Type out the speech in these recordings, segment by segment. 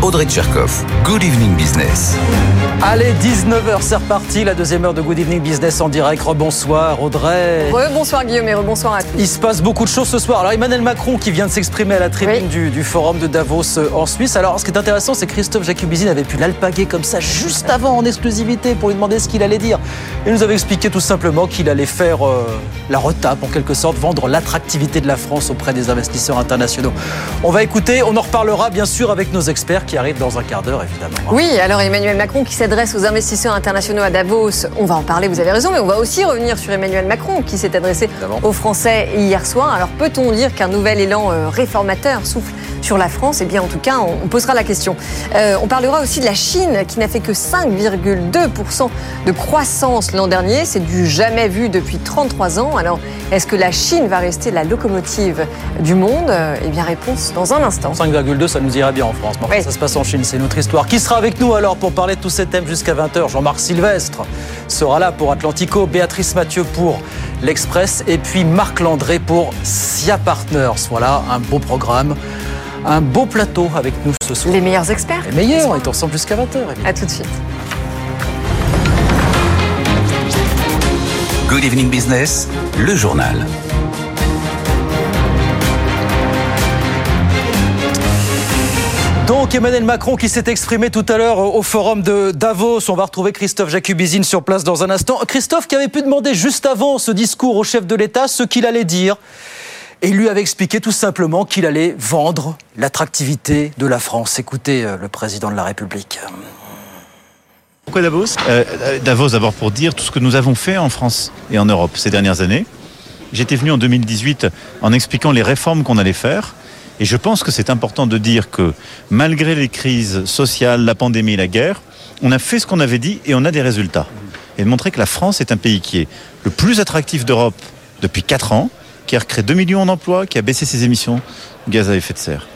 Audrey Tcherkov. Good Evening Business. Allez, 19h, c'est reparti, la deuxième heure de Good Evening Business en direct. Rebonsoir Audrey. Rebonsoir Guillaume et rebonsoir à tous. Il se passe beaucoup de choses ce soir. Alors Emmanuel Macron qui vient de s'exprimer à la tribune Oui. du, du forum de Davos euh, en Suisse. Alors ce qui est intéressant, c'est que Christophe Jacubizine avait pu l'alpaguer comme ça juste avant en exclusivité pour lui demander ce qu'il allait dire. Il nous avait expliqué tout simplement qu'il allait faire euh, la retape en quelque sorte, vendre l'attractivité de la France auprès des investisseurs internationaux. On va écouter, on en reparlera bien sûr avec nos experts qui arrivent dans un quart d'heure évidemment. Oui, alors Emmanuel Macron qui s'adresse aux investisseurs internationaux à Davos, on va en parler, vous avez raison, mais on va aussi revenir sur Emmanuel Macron qui s'est adressé Évidemment. aux Français hier soir. Alors peut-on dire qu'un nouvel élan euh, réformateur souffle sur la France? Eh bien en tout cas, on, posera la question. Euh, on parlera aussi de la Chine qui n'a fait que 5,2% de croissance l'an dernier. C'est du jamais vu depuis 33 ans. Alors est-ce que la Chine va rester la locomotive du monde? Euh, Eh bien réponse dans un instant. 5,2, ça nous ira bien en France. Oui. ça se passe en Chine, c'est notre histoire. Qui sera avec nous alors pour parler de tous ces thèmes jusqu'à 20h Jean-Marc Sylvestre sera là pour Atlantico, Béatrice Mathieu pour l'Express et puis Marc Landré pour SIA Partners. Voilà, un beau programme, un beau plateau avec nous ce soir. Les meilleurs experts Les meilleurs, on est ensemble jusqu'à 20h. À tout de suite. Good Evening Business, le journal. Donc Emmanuel Macron qui s'est exprimé tout à l'heure au forum de Davos. On va retrouver Christophe Jacubizine sur place dans un instant. Christophe qui avait pu demander juste avant ce discours au chef de l'État ce qu'il allait dire. Et il lui avait expliqué tout simplement qu'il allait vendre l'attractivité de la France. Écoutez euh, le président de la République. Pourquoi Davos? Euh, euh, Davos d'abord pour dire tout ce que nous avons fait en France et en Europe ces dernières années. J'étais venu en 2018 en expliquant les réformes qu'on allait faire. Et je pense que c'est important de dire que malgré les crises sociales, la pandémie, la guerre, on a fait ce qu'on avait dit et on a des résultats. Et de montrer que la France est un pays qui est le plus attractif d'Europe depuis 4 ans, qui a recréé 2 millions d'emplois, qui a baissé ses émissions de gaz à effet de serre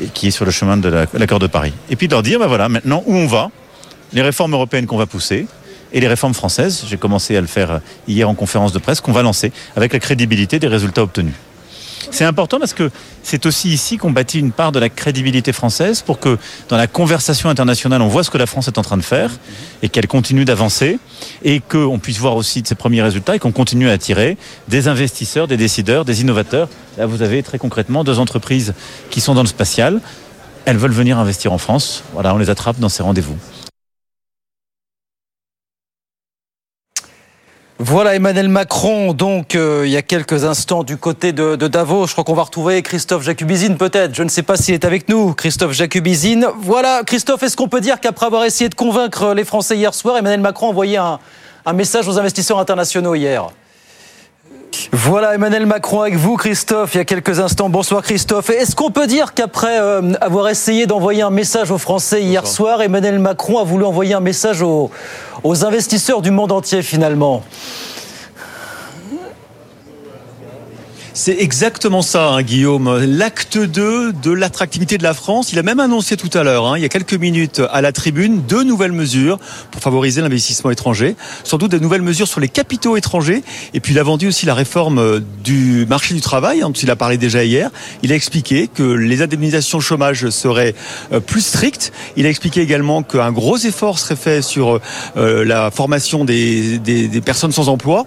et qui est sur le chemin de la- l'accord de Paris. Et puis de leur dire, ben voilà, maintenant où on va, les réformes européennes qu'on va pousser et les réformes françaises, j'ai commencé à le faire hier en conférence de presse, qu'on va lancer avec la crédibilité des résultats obtenus. C'est important parce que c'est aussi ici qu'on bâtit une part de la crédibilité française pour que dans la conversation internationale, on voit ce que la France est en train de faire et qu'elle continue d'avancer et qu'on puisse voir aussi ses premiers résultats et qu'on continue à attirer des investisseurs, des décideurs, des innovateurs. Là, vous avez très concrètement deux entreprises qui sont dans le spatial. Elles veulent venir investir en France. Voilà, on les attrape dans ces rendez-vous. Voilà Emmanuel Macron, donc euh, il y a quelques instants du côté de, de Davos. Je crois qu'on va retrouver Christophe Jacubizine peut-être. Je ne sais pas s'il est avec nous. Christophe Jacubizine. Voilà, Christophe, est-ce qu'on peut dire qu'après avoir essayé de convaincre les Français hier soir, Emmanuel Macron a envoyé un, un message aux investisseurs internationaux hier? Voilà Emmanuel Macron avec vous Christophe il y a quelques instants. Bonsoir Christophe. Est-ce qu'on peut dire qu'après euh, avoir essayé d'envoyer un message aux Français hier soir, Emmanuel Macron a voulu envoyer un message aux, aux investisseurs du monde entier finalement? C'est exactement ça, hein, Guillaume. L'acte 2 de l'attractivité de la France. Il a même annoncé tout à l'heure, hein, il y a quelques minutes, à la tribune, deux nouvelles mesures pour favoriser l'investissement étranger. Sans doute des nouvelles mesures sur les capitaux étrangers. Et puis il a vendu aussi la réforme euh, du marché du travail, hein, il a parlé déjà hier. Il a expliqué que les indemnisations chômage seraient euh, plus strictes. Il a expliqué également qu'un gros effort serait fait sur euh, la formation des, personnes sans emploi.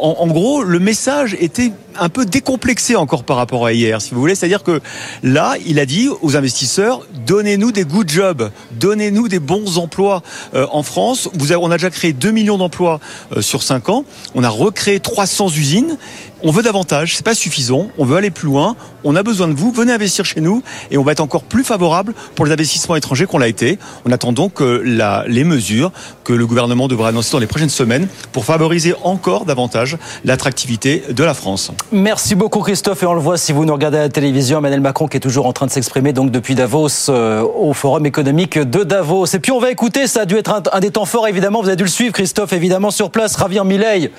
En gros, le message était un peu décomplexé encore par rapport à hier, si vous voulez. C'est-à-dire que là, il a dit aux investisseurs donnez-nous des good jobs, donnez-nous des bons emplois euh, en France. On a déjà créé 2 millions d'emplois euh, sur 5 ans. On a recréé 300 usines. On veut davantage, c'est pas suffisant, on veut aller plus loin, on a besoin de vous, venez investir chez nous et on va être encore plus favorable pour les investissements étrangers qu'on l'a été. On attend donc les mesures que le gouvernement devra annoncer dans les prochaines semaines pour favoriser encore davantage l'attractivité de la France. Merci beaucoup Christophe et on le voit si vous nous regardez à la télévision, Emmanuel Macron qui est toujours en train de s'exprimer donc depuis Davos euh, au Forum économique de Davos. Et puis on va écouter, ça a dû être un, un, des temps forts évidemment, vous avez dû le suivre Christophe évidemment sur place, Javier Milei,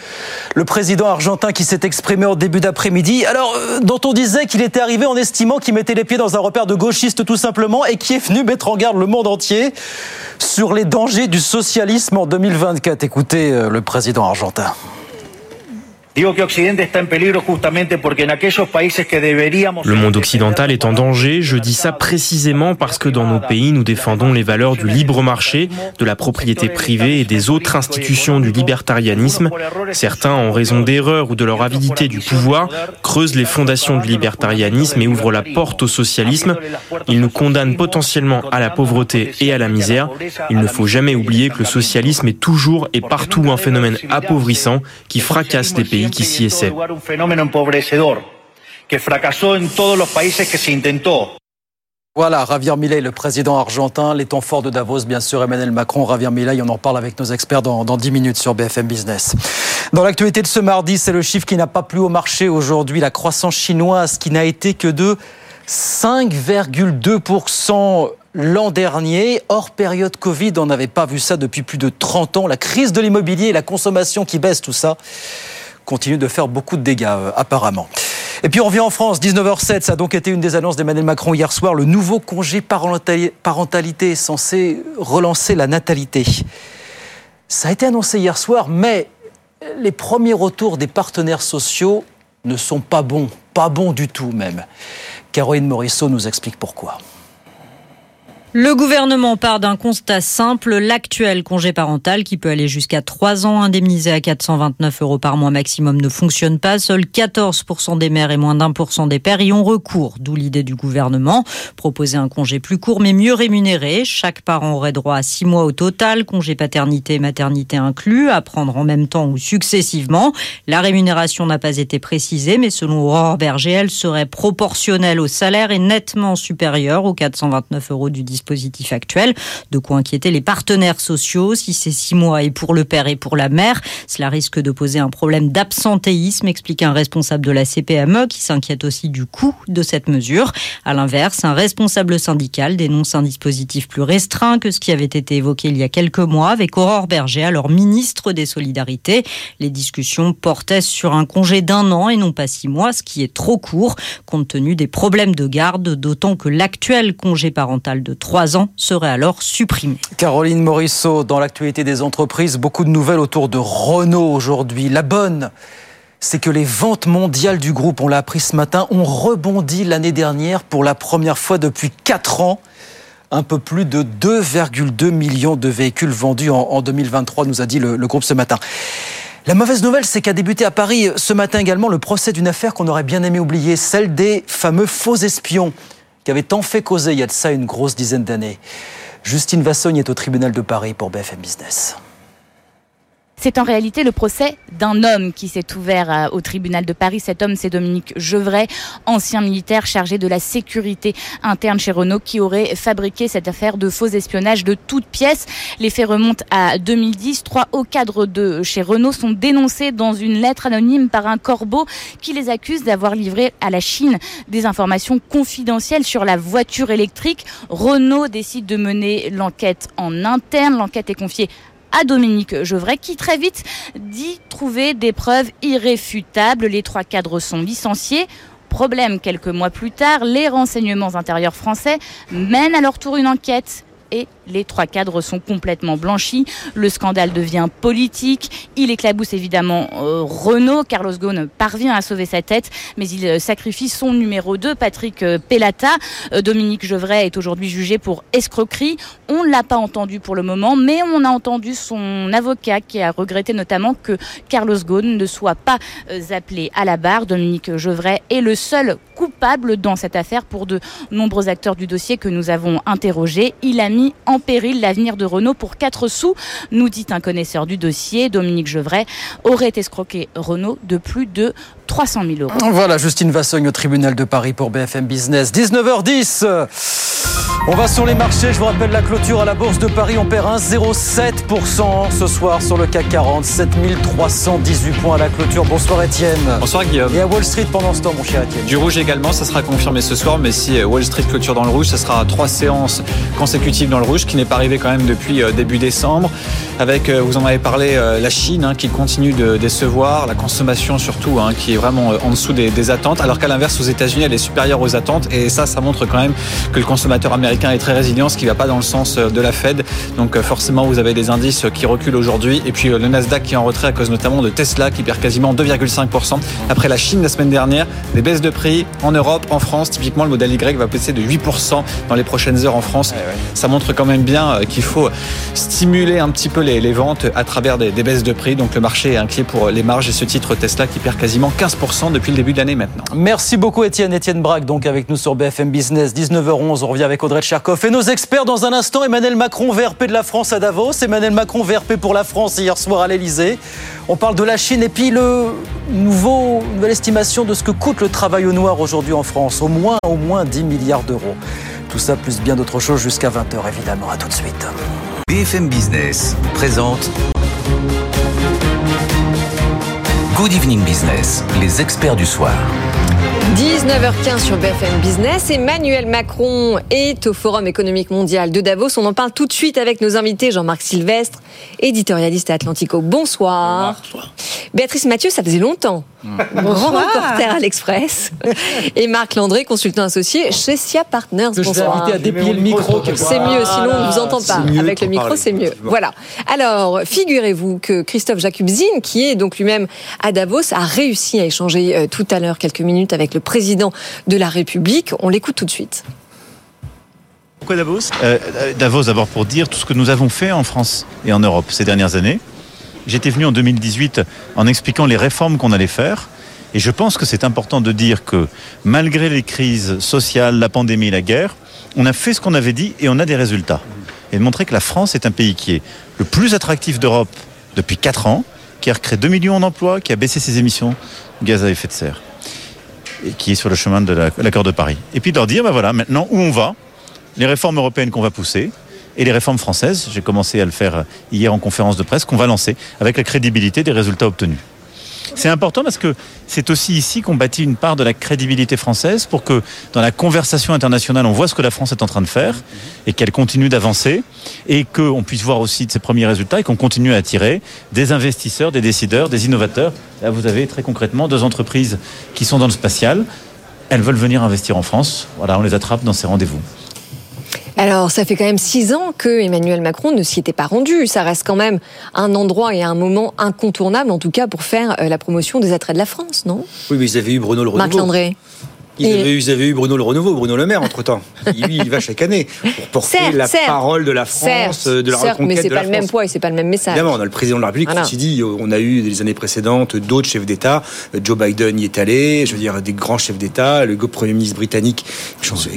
le président argentin qui s'est exprimé au début d'après-midi. Alors, euh, dont on disait qu'il était arrivé en estimant qu'il mettait les pieds dans un repère de gauchiste tout simplement et qui est venu mettre en garde le monde entier sur les dangers du socialisme en 2024. Écoutez euh, le président argentin. Le monde occidental est en danger, je dis ça précisément parce que dans nos pays, nous défendons les valeurs du libre marché, de la propriété privée et des autres institutions du libertarianisme. Certains, en raison d'erreurs ou de leur avidité du pouvoir, creusent les fondations du libertarianisme et ouvrent la porte au socialisme. Ils nous condamnent potentiellement à la pauvreté et à la misère. Il ne faut jamais oublier que le socialisme est toujours et partout un phénomène appauvrissant qui fracasse les pays qui s'y essaie. Voilà, Javier Milei, le président argentin, les temps forts de Davos, bien sûr, Emmanuel Macron, Javier Milei, on en parle avec nos experts dans, dans 10 minutes sur BFM Business. Dans l'actualité de ce mardi, c'est le chiffre qui n'a pas plu au marché aujourd'hui, la croissance chinoise qui n'a été que de 5,2% l'an dernier. Hors période Covid, on n'avait pas vu ça depuis plus de 30 ans. La crise de l'immobilier, la consommation qui baisse, tout ça continue de faire beaucoup de dégâts euh, apparemment. Et puis on revient en France, 19h07, ça a donc été une des annonces d'Emmanuel Macron hier soir. Le nouveau congé parentalité est censé relancer la natalité. Ça a été annoncé hier soir, mais les premiers retours des partenaires sociaux ne sont pas bons, pas bons du tout même. Caroline Morisseau nous explique pourquoi. Le gouvernement part d'un constat simple, l'actuel congé parental qui peut aller jusqu'à 3 ans indemnisé à 429 euros par mois maximum ne fonctionne pas. Seuls 14% des mères et moins d'un pour cent des pères y ont recours, d'où l'idée du gouvernement. Proposer un congé plus court mais mieux rémunéré. Chaque parent aurait droit à 6 mois au total, congé paternité et maternité inclus, à prendre en même temps ou successivement. La rémunération n'a pas été précisée, mais selon Aurore Berger, elle serait proportionnelle au salaire et nettement supérieure aux 429 euros du dispositif actuel. De quoi inquiéter les partenaires sociaux. Si ces six mois est pour le père et pour la mère, cela risque de poser un problème d'absentéisme, explique un responsable de la CPME qui s'inquiète aussi du coût de cette mesure. À l'inverse, un responsable syndical dénonce un dispositif plus restreint que ce qui avait été évoqué il y a quelques mois avec Aurore Berger, alors ministre des Solidarités. Les discussions portaient sur un congé d'un an et non pas six mois, ce qui est trop court compte tenu des problèmes de garde, d'autant que l'actuel congé parental de trois ans serait alors supprimé. Caroline Morisseau, dans l'actualité des entreprises, beaucoup de nouvelles autour de Renault aujourd'hui. La bonne, c'est que les ventes mondiales du groupe, on l'a appris ce matin, ont rebondi l'année dernière pour la première fois depuis 4 ans. Un peu plus de 2,2 millions de véhicules vendus en, 2023, nous a dit le groupe ce matin. La mauvaise nouvelle, c'est qu'a débuté à Paris ce matin également le procès d'une affaire qu'on aurait bien aimé oublier, celle des fameux faux espions qui avait tant fait causer il y a de ça une grosse dizaine d'années. Justine Vassogne est au tribunal de Paris pour BFM Business. C'est en réalité le procès d'un homme qui s'est ouvert euh, au tribunal de Paris. Cet homme, c'est Dominique Gevray, ancien militaire chargé de la sécurité interne chez Renault, qui aurait fabriqué cette affaire de faux espionnage de toutes pièces. Les faits remontent à 2010. Trois hauts cadres de chez Renault sont dénoncés dans une lettre anonyme par un corbeau qui les accuse d'avoir livré à la Chine des informations confidentielles sur la voiture électrique. Renault décide de mener l'enquête en interne. L'enquête est confiée à Dominique Gevray qui très vite dit trouver des preuves irréfutables. Les trois cadres sont licenciés. Problème, quelques mois plus tard, les renseignements intérieurs français mènent à leur tour une enquête et les trois cadres sont complètement blanchis. Le scandale devient politique. Il éclabousse évidemment euh, Renault. Carlos Ghosn parvient à sauver sa tête, mais il euh, sacrifie son numéro 2, Patrick euh, Pellata. Dominique Gevray est aujourd'hui jugé pour escroquerie. On ne l'a pas entendu pour le moment, mais on a entendu son avocat qui a regretté notamment que Carlos Ghosn ne soit pas appelé à la barre. Dominique Gevray est le seul coupable dans cette affaire pour de nombreux acteurs du dossier que nous avons interrogés. Il a mis en péril l'avenir de Renault pour 4 sous, nous dit un connaisseur du dossier. Dominique Gevray aurait escroqué Renault de plus de 300 000 euros. Voilà, Justine Vassogne au tribunal de Paris pour BFM Business. 19h10. On va sur les marchés. Je vous rappelle la clôture à la Bourse de Paris. On perd 1,07% ce soir sur le CAC 40. 7318 points à la clôture. Bonsoir Étienne. Bonsoir Guillaume. Et à Wall Street pendant ce temps, mon cher Étienne. Du rouge également, ça sera confirmé ce soir. Mais si Wall Street clôture dans le rouge, ça sera trois séances consécutives dans le rouge, qui n'est pas arrivé quand même depuis euh, début décembre. Avec, euh, vous en avez parlé, euh, la Chine hein, qui continue de décevoir, la consommation surtout, hein, qui est vraiment en dessous des, des attentes. Alors qu'à l'inverse, aux États-Unis, elle est supérieure aux attentes. Et ça, ça montre quand même que le consommateur américain est très résilient, ce qui ne va pas dans le sens de la Fed. Donc forcément, vous avez des indices qui reculent aujourd'hui. Et puis le Nasdaq qui est en retrait à cause notamment de Tesla qui perd quasiment 2,5%. Après la Chine la semaine dernière, des baisses de prix en Europe, en France. Typiquement, le modèle Y va baisser de 8% dans les prochaines heures en France. Ça montre quand même bien qu'il faut stimuler un petit peu les, les ventes à travers des, des, baisses de prix. Donc le marché est inquiet pour les marges et ce titre Tesla qui perd quasiment 15% depuis le début de l'année maintenant. Merci beaucoup Étienne. Étienne Braque donc avec nous sur BFM Business. 19h11, on revient avec Audrey Tcherkov et nos experts dans un instant. Emmanuel Macron, VRP de la France à Davos. Emmanuel Macron, VRP pour la France hier soir à l'Elysée. On parle de la Chine et puis le nouveau, nouvelle estimation de ce que coûte le travail au noir aujourd'hui en France. Au moins, au moins 10 milliards d'euros. Tout ça plus bien d'autres choses jusqu'à 20h évidemment. À tout de suite. BFM Business présente Good Evening Business, les experts du soir. 19h15 sur BFM Business. Emmanuel Macron est au Forum économique mondial de Davos. On en parle tout de suite avec nos invités. Jean-Marc Sylvestre, éditorialiste à Atlantico. Bonsoir. Bonsoir. Béatrice Mathieu, ça faisait longtemps. Grand reporter à l'Express. Et Marc Landré, consultant associé chez SIA Partners. Que Bonsoir. Je à déplier le micro. C'est mieux, sinon on ne vous entend pas. Avec le micro, c'est mieux. Voilà. Alors, figurez-vous que Christophe Jacubzine, qui est donc lui-même à Davos, a réussi à échanger euh, tout à l'heure quelques minutes avec le président de la République. On l'écoute tout de suite. Pourquoi Davos? Euh, Davos, d'abord pour dire tout ce que nous avons fait en France et en Europe ces dernières années. J'étais venu en 2018 en expliquant les réformes qu'on allait faire. Et je pense que c'est important de dire que malgré les crises sociales, la pandémie, la guerre, on a fait ce qu'on avait dit et on a des résultats. Et de montrer que la France est un pays qui est le plus attractif d'Europe depuis 4 ans, qui a recréé 2 millions d'emplois, qui a baissé ses émissions de gaz à effet de serre et qui est sur le chemin de l'accord de Paris. Et puis de leur dire, ben voilà, maintenant où on va, les réformes européennes qu'on va pousser, et les réformes françaises, j'ai commencé à le faire hier en conférence de presse, qu'on va lancer avec la crédibilité des résultats obtenus. C'est important parce que c'est aussi ici qu'on bâtit une part de la crédibilité française pour que dans la conversation internationale, on voit ce que la France est en train de faire et qu'elle continue d'avancer et qu'on puisse voir aussi de ses premiers résultats et qu'on continue à attirer des investisseurs, des décideurs, des innovateurs. Là, vous avez très concrètement deux entreprises qui sont dans le spatial. Elles veulent venir investir en France. Voilà, on les attrape dans ces rendez-vous. Alors, ça fait quand même six ans que Emmanuel Macron ne s'y était pas rendu. Ça reste quand même un endroit et un moment incontournable, en tout cas, pour faire la promotion des attraits de la France, non? Oui, mais ils avaient eu Bruno Le. Marc Landré. Ils, et... avaient, ils, avaient, eu Bruno Le Renouveau, Bruno Le Maire, entre-temps. Lui, il va chaque année pour porter certes, la certes, parole de la France, certes, de la reconquête mais c'est pas le même poids et c'est pas le même message. Évidemment, on a le président de la République, ceci dit, on a eu les années précédentes d'autres chefs d'État. Joe Biden y est allé, je veux dire, des grands chefs d'État, le Premier ministre britannique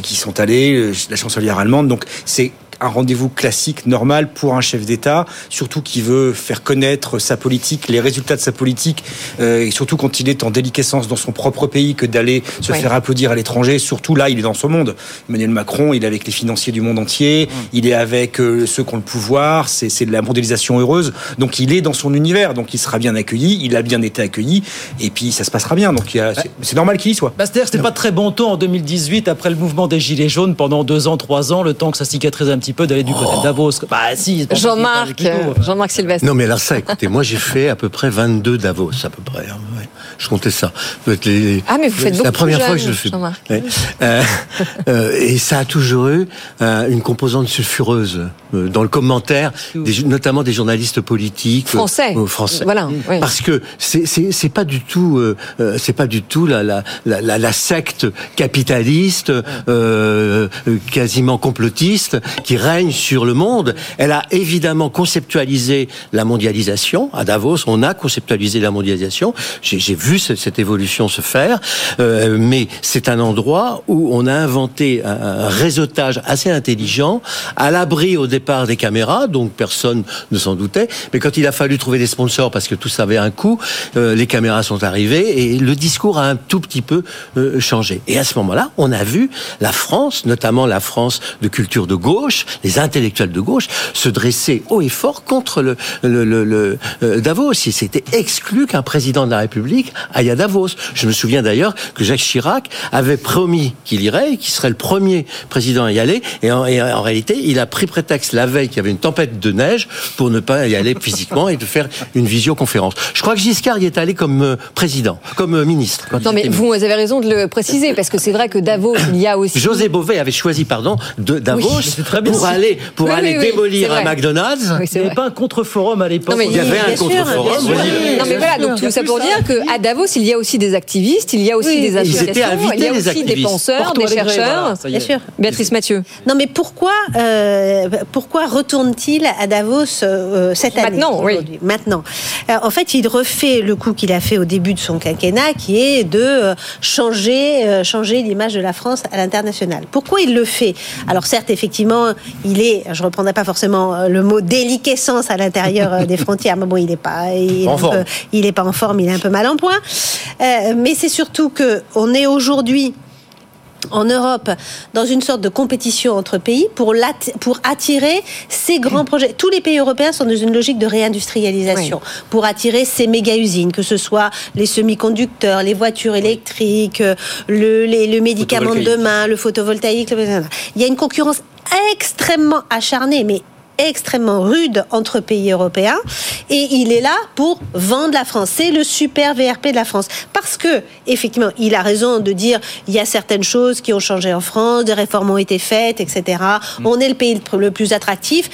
qui sont allés, la chancelière allemande. Donc, c'est un rendez-vous classique, normal pour un chef d'État, surtout qui veut faire connaître sa politique, les résultats de sa politique, euh, et surtout quand il est en déliquescence dans son propre pays, que d'aller se Ouais. faire applaudir à l'étranger. Surtout là, il est dans son monde. Emmanuel Macron, il est avec les financiers du monde entier, il est avec euh, ceux qui ont le pouvoir, c'est de la mondialisation heureuse. Donc il est dans son univers, donc il sera bien accueilli, il a bien été accueilli, et puis ça se passera bien. Donc a- c'est- normal qu'il y soit. Bah, C'est-à-dire que c'était pas très bon ton en 2018, après le mouvement des Gilets jaunes, pendant deux ans, trois ans, le temps que ça cicatrise un petit peu, d'aller du côté de Davos. Bah si. Jean-Marc. Jean-Marc Sylvestre. Non, mais alors ça, écoutez, moi j'ai fait à peu près 22 Davos, à peu près. hein, ouais. Je comptais ça. Les- Ah, mais vous faites C'est la beaucoup première fois que je le fais. Ouais. Euh, euh, et ça a toujours eu euh, une composante sulfureuse dans le commentaire, des- notamment des journalistes politiques Français. français. Voilà, oui. Parce que c'est pas du tout c'est pas du tout la la la, la, la secte capitaliste quasiment complotiste qui règne sur le monde. Elle a évidemment conceptualisé la mondialisation à Davos. On a conceptualisé la mondialisation. J'ai vu vu cette, évolution se faire, euh, mais c'est un endroit où on a inventé un, réseautage assez intelligent, à l'abri au départ des caméras, donc personne ne s'en doutait, mais quand il a fallu trouver des sponsors parce que tout ça avait un coût, euh, les caméras sont arrivées et le discours a un tout petit peu euh, changé. Et à ce moment-là, on a vu la France, notamment la France de culture de gauche, les intellectuels de gauche, se dresser haut et fort contre le, le, le, le euh, Davos. Il s'était exclu qu'un président de la République aille à Davos. Je me souviens d'ailleurs que Jacques Chirac avait promis qu'il irait, qu'il serait le premier président à y aller, et en, et en réalité, il a pris prétexte la veille qu'il y avait une tempête de neige pour ne pas y aller physiquement et de faire une visioconférence. Je crois que Giscard y est allé comme euh, président, comme euh, ministre. quand Non, mais vous avez raison de le préciser, parce que c'est vrai que Davos, il y a aussi. José Bové avait choisi, pardon, de Davos Oui, c'est très bien. pour aller pour Oui, aller oui, démolir un. McDonald's. Il n'y avait pas un contre-forum à l'époque. Il y avait un contre-forum. Non mais voilà, donc tout ça pour dire qu'à Davos, il y a aussi des activistes, il y a aussi Oui, des ils associations, étaient invités, il y a aussi des penseurs, Porto des chercheurs. voilà. Bien sûr. Béatrice Mathieu. Non, mais pourquoi, euh, pourquoi retourne-t-il à Davos euh, cette année Maintenant, oui. Maintenant. Euh, en fait, il refait le coup qu'il a fait au début de son quinquennat, qui est de euh, changer, euh, changer l'image de la France à l'international. Pourquoi il le fait? Alors certes, effectivement, il est, je reprendrai pas forcément euh, le mot déliquescence à l'intérieur euh, des frontières, mais bon, il est pas, il est, En un forme. peu- il est pas en forme, il est un peu mal en point. Euh, mais c'est surtout que on est aujourd'hui en Europe dans une sorte de compétition entre pays pour, pour attirer ces grands projets. Tous les pays européens sont dans une logique de réindustrialisation pour attirer ces méga-usines, que ce soit les semi-conducteurs, les voitures électriques, euh, le, les- le médicament de demain, le photovoltaïque. le- Il y a une concurrence extrêmement acharnée, mais extrêmement rude entre pays européens et il est là pour vendre la France. C'est le super VRP de la France. Parce que, effectivement, il a raison de dire il y a certaines choses qui ont changé en France, des réformes ont été faites, etc. On est le pays le plus attractif.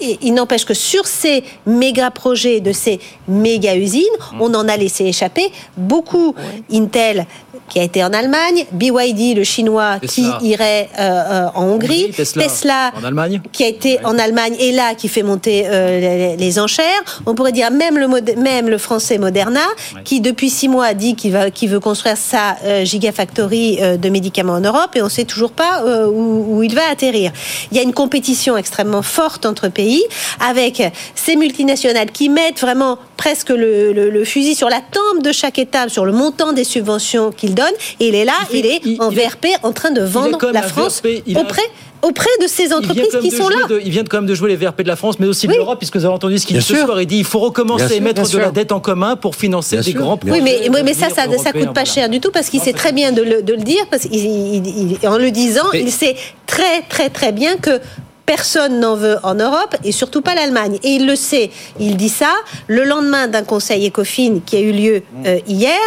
Et il n'empêche que sur ces méga projets de ces méga usines, on en a laissé échapper beaucoup. Intel qui a été en Allemagne, BYD le chinois Tesla. qui irait euh, euh, en Hongrie, Hongrie, Tesla. En Allemagne qui a été en Allemagne et là qui fait monter euh, les, les enchères. On pourrait dire même le même le français Moderna qui depuis six mois dit qu'il qu'il veut construire sa gigafactory de médicaments en Europe et on sait toujours pas où, où il va atterrir. Il y a une compétition extrêmement forte entre pays avec ces multinationales qui mettent vraiment presque le, le- le fusil sur la tempe de chaque État sur le montant des subventions qu'ils donnent et il est là, il, fait- est il- en il VRP en train de vendre la France VRP, il a- auprès auprès de ces Il vient entreprises qui de sont là. de- ils viennent quand même de jouer les VRP de la France, mais aussi de Oui. l'Europe, puisque vous avez entendu ce qu'il dit ce soir. Il dit il faut recommencer à mettre bien de la dette en commun pour financer Bien des sûr. grands projets. Oui, mais, oui, mais ça, ça, ça coûte pas cher du tout parce qu'il sait très bien de le, de le dire, parce qu'il il- il- en le disant, Mais- il sait très très très bien que personne n'en veut en Europe et surtout pas l'Allemagne. Et il le sait. Il dit ça le lendemain d'un conseil ECOFIN qui a eu lieu euh, hier,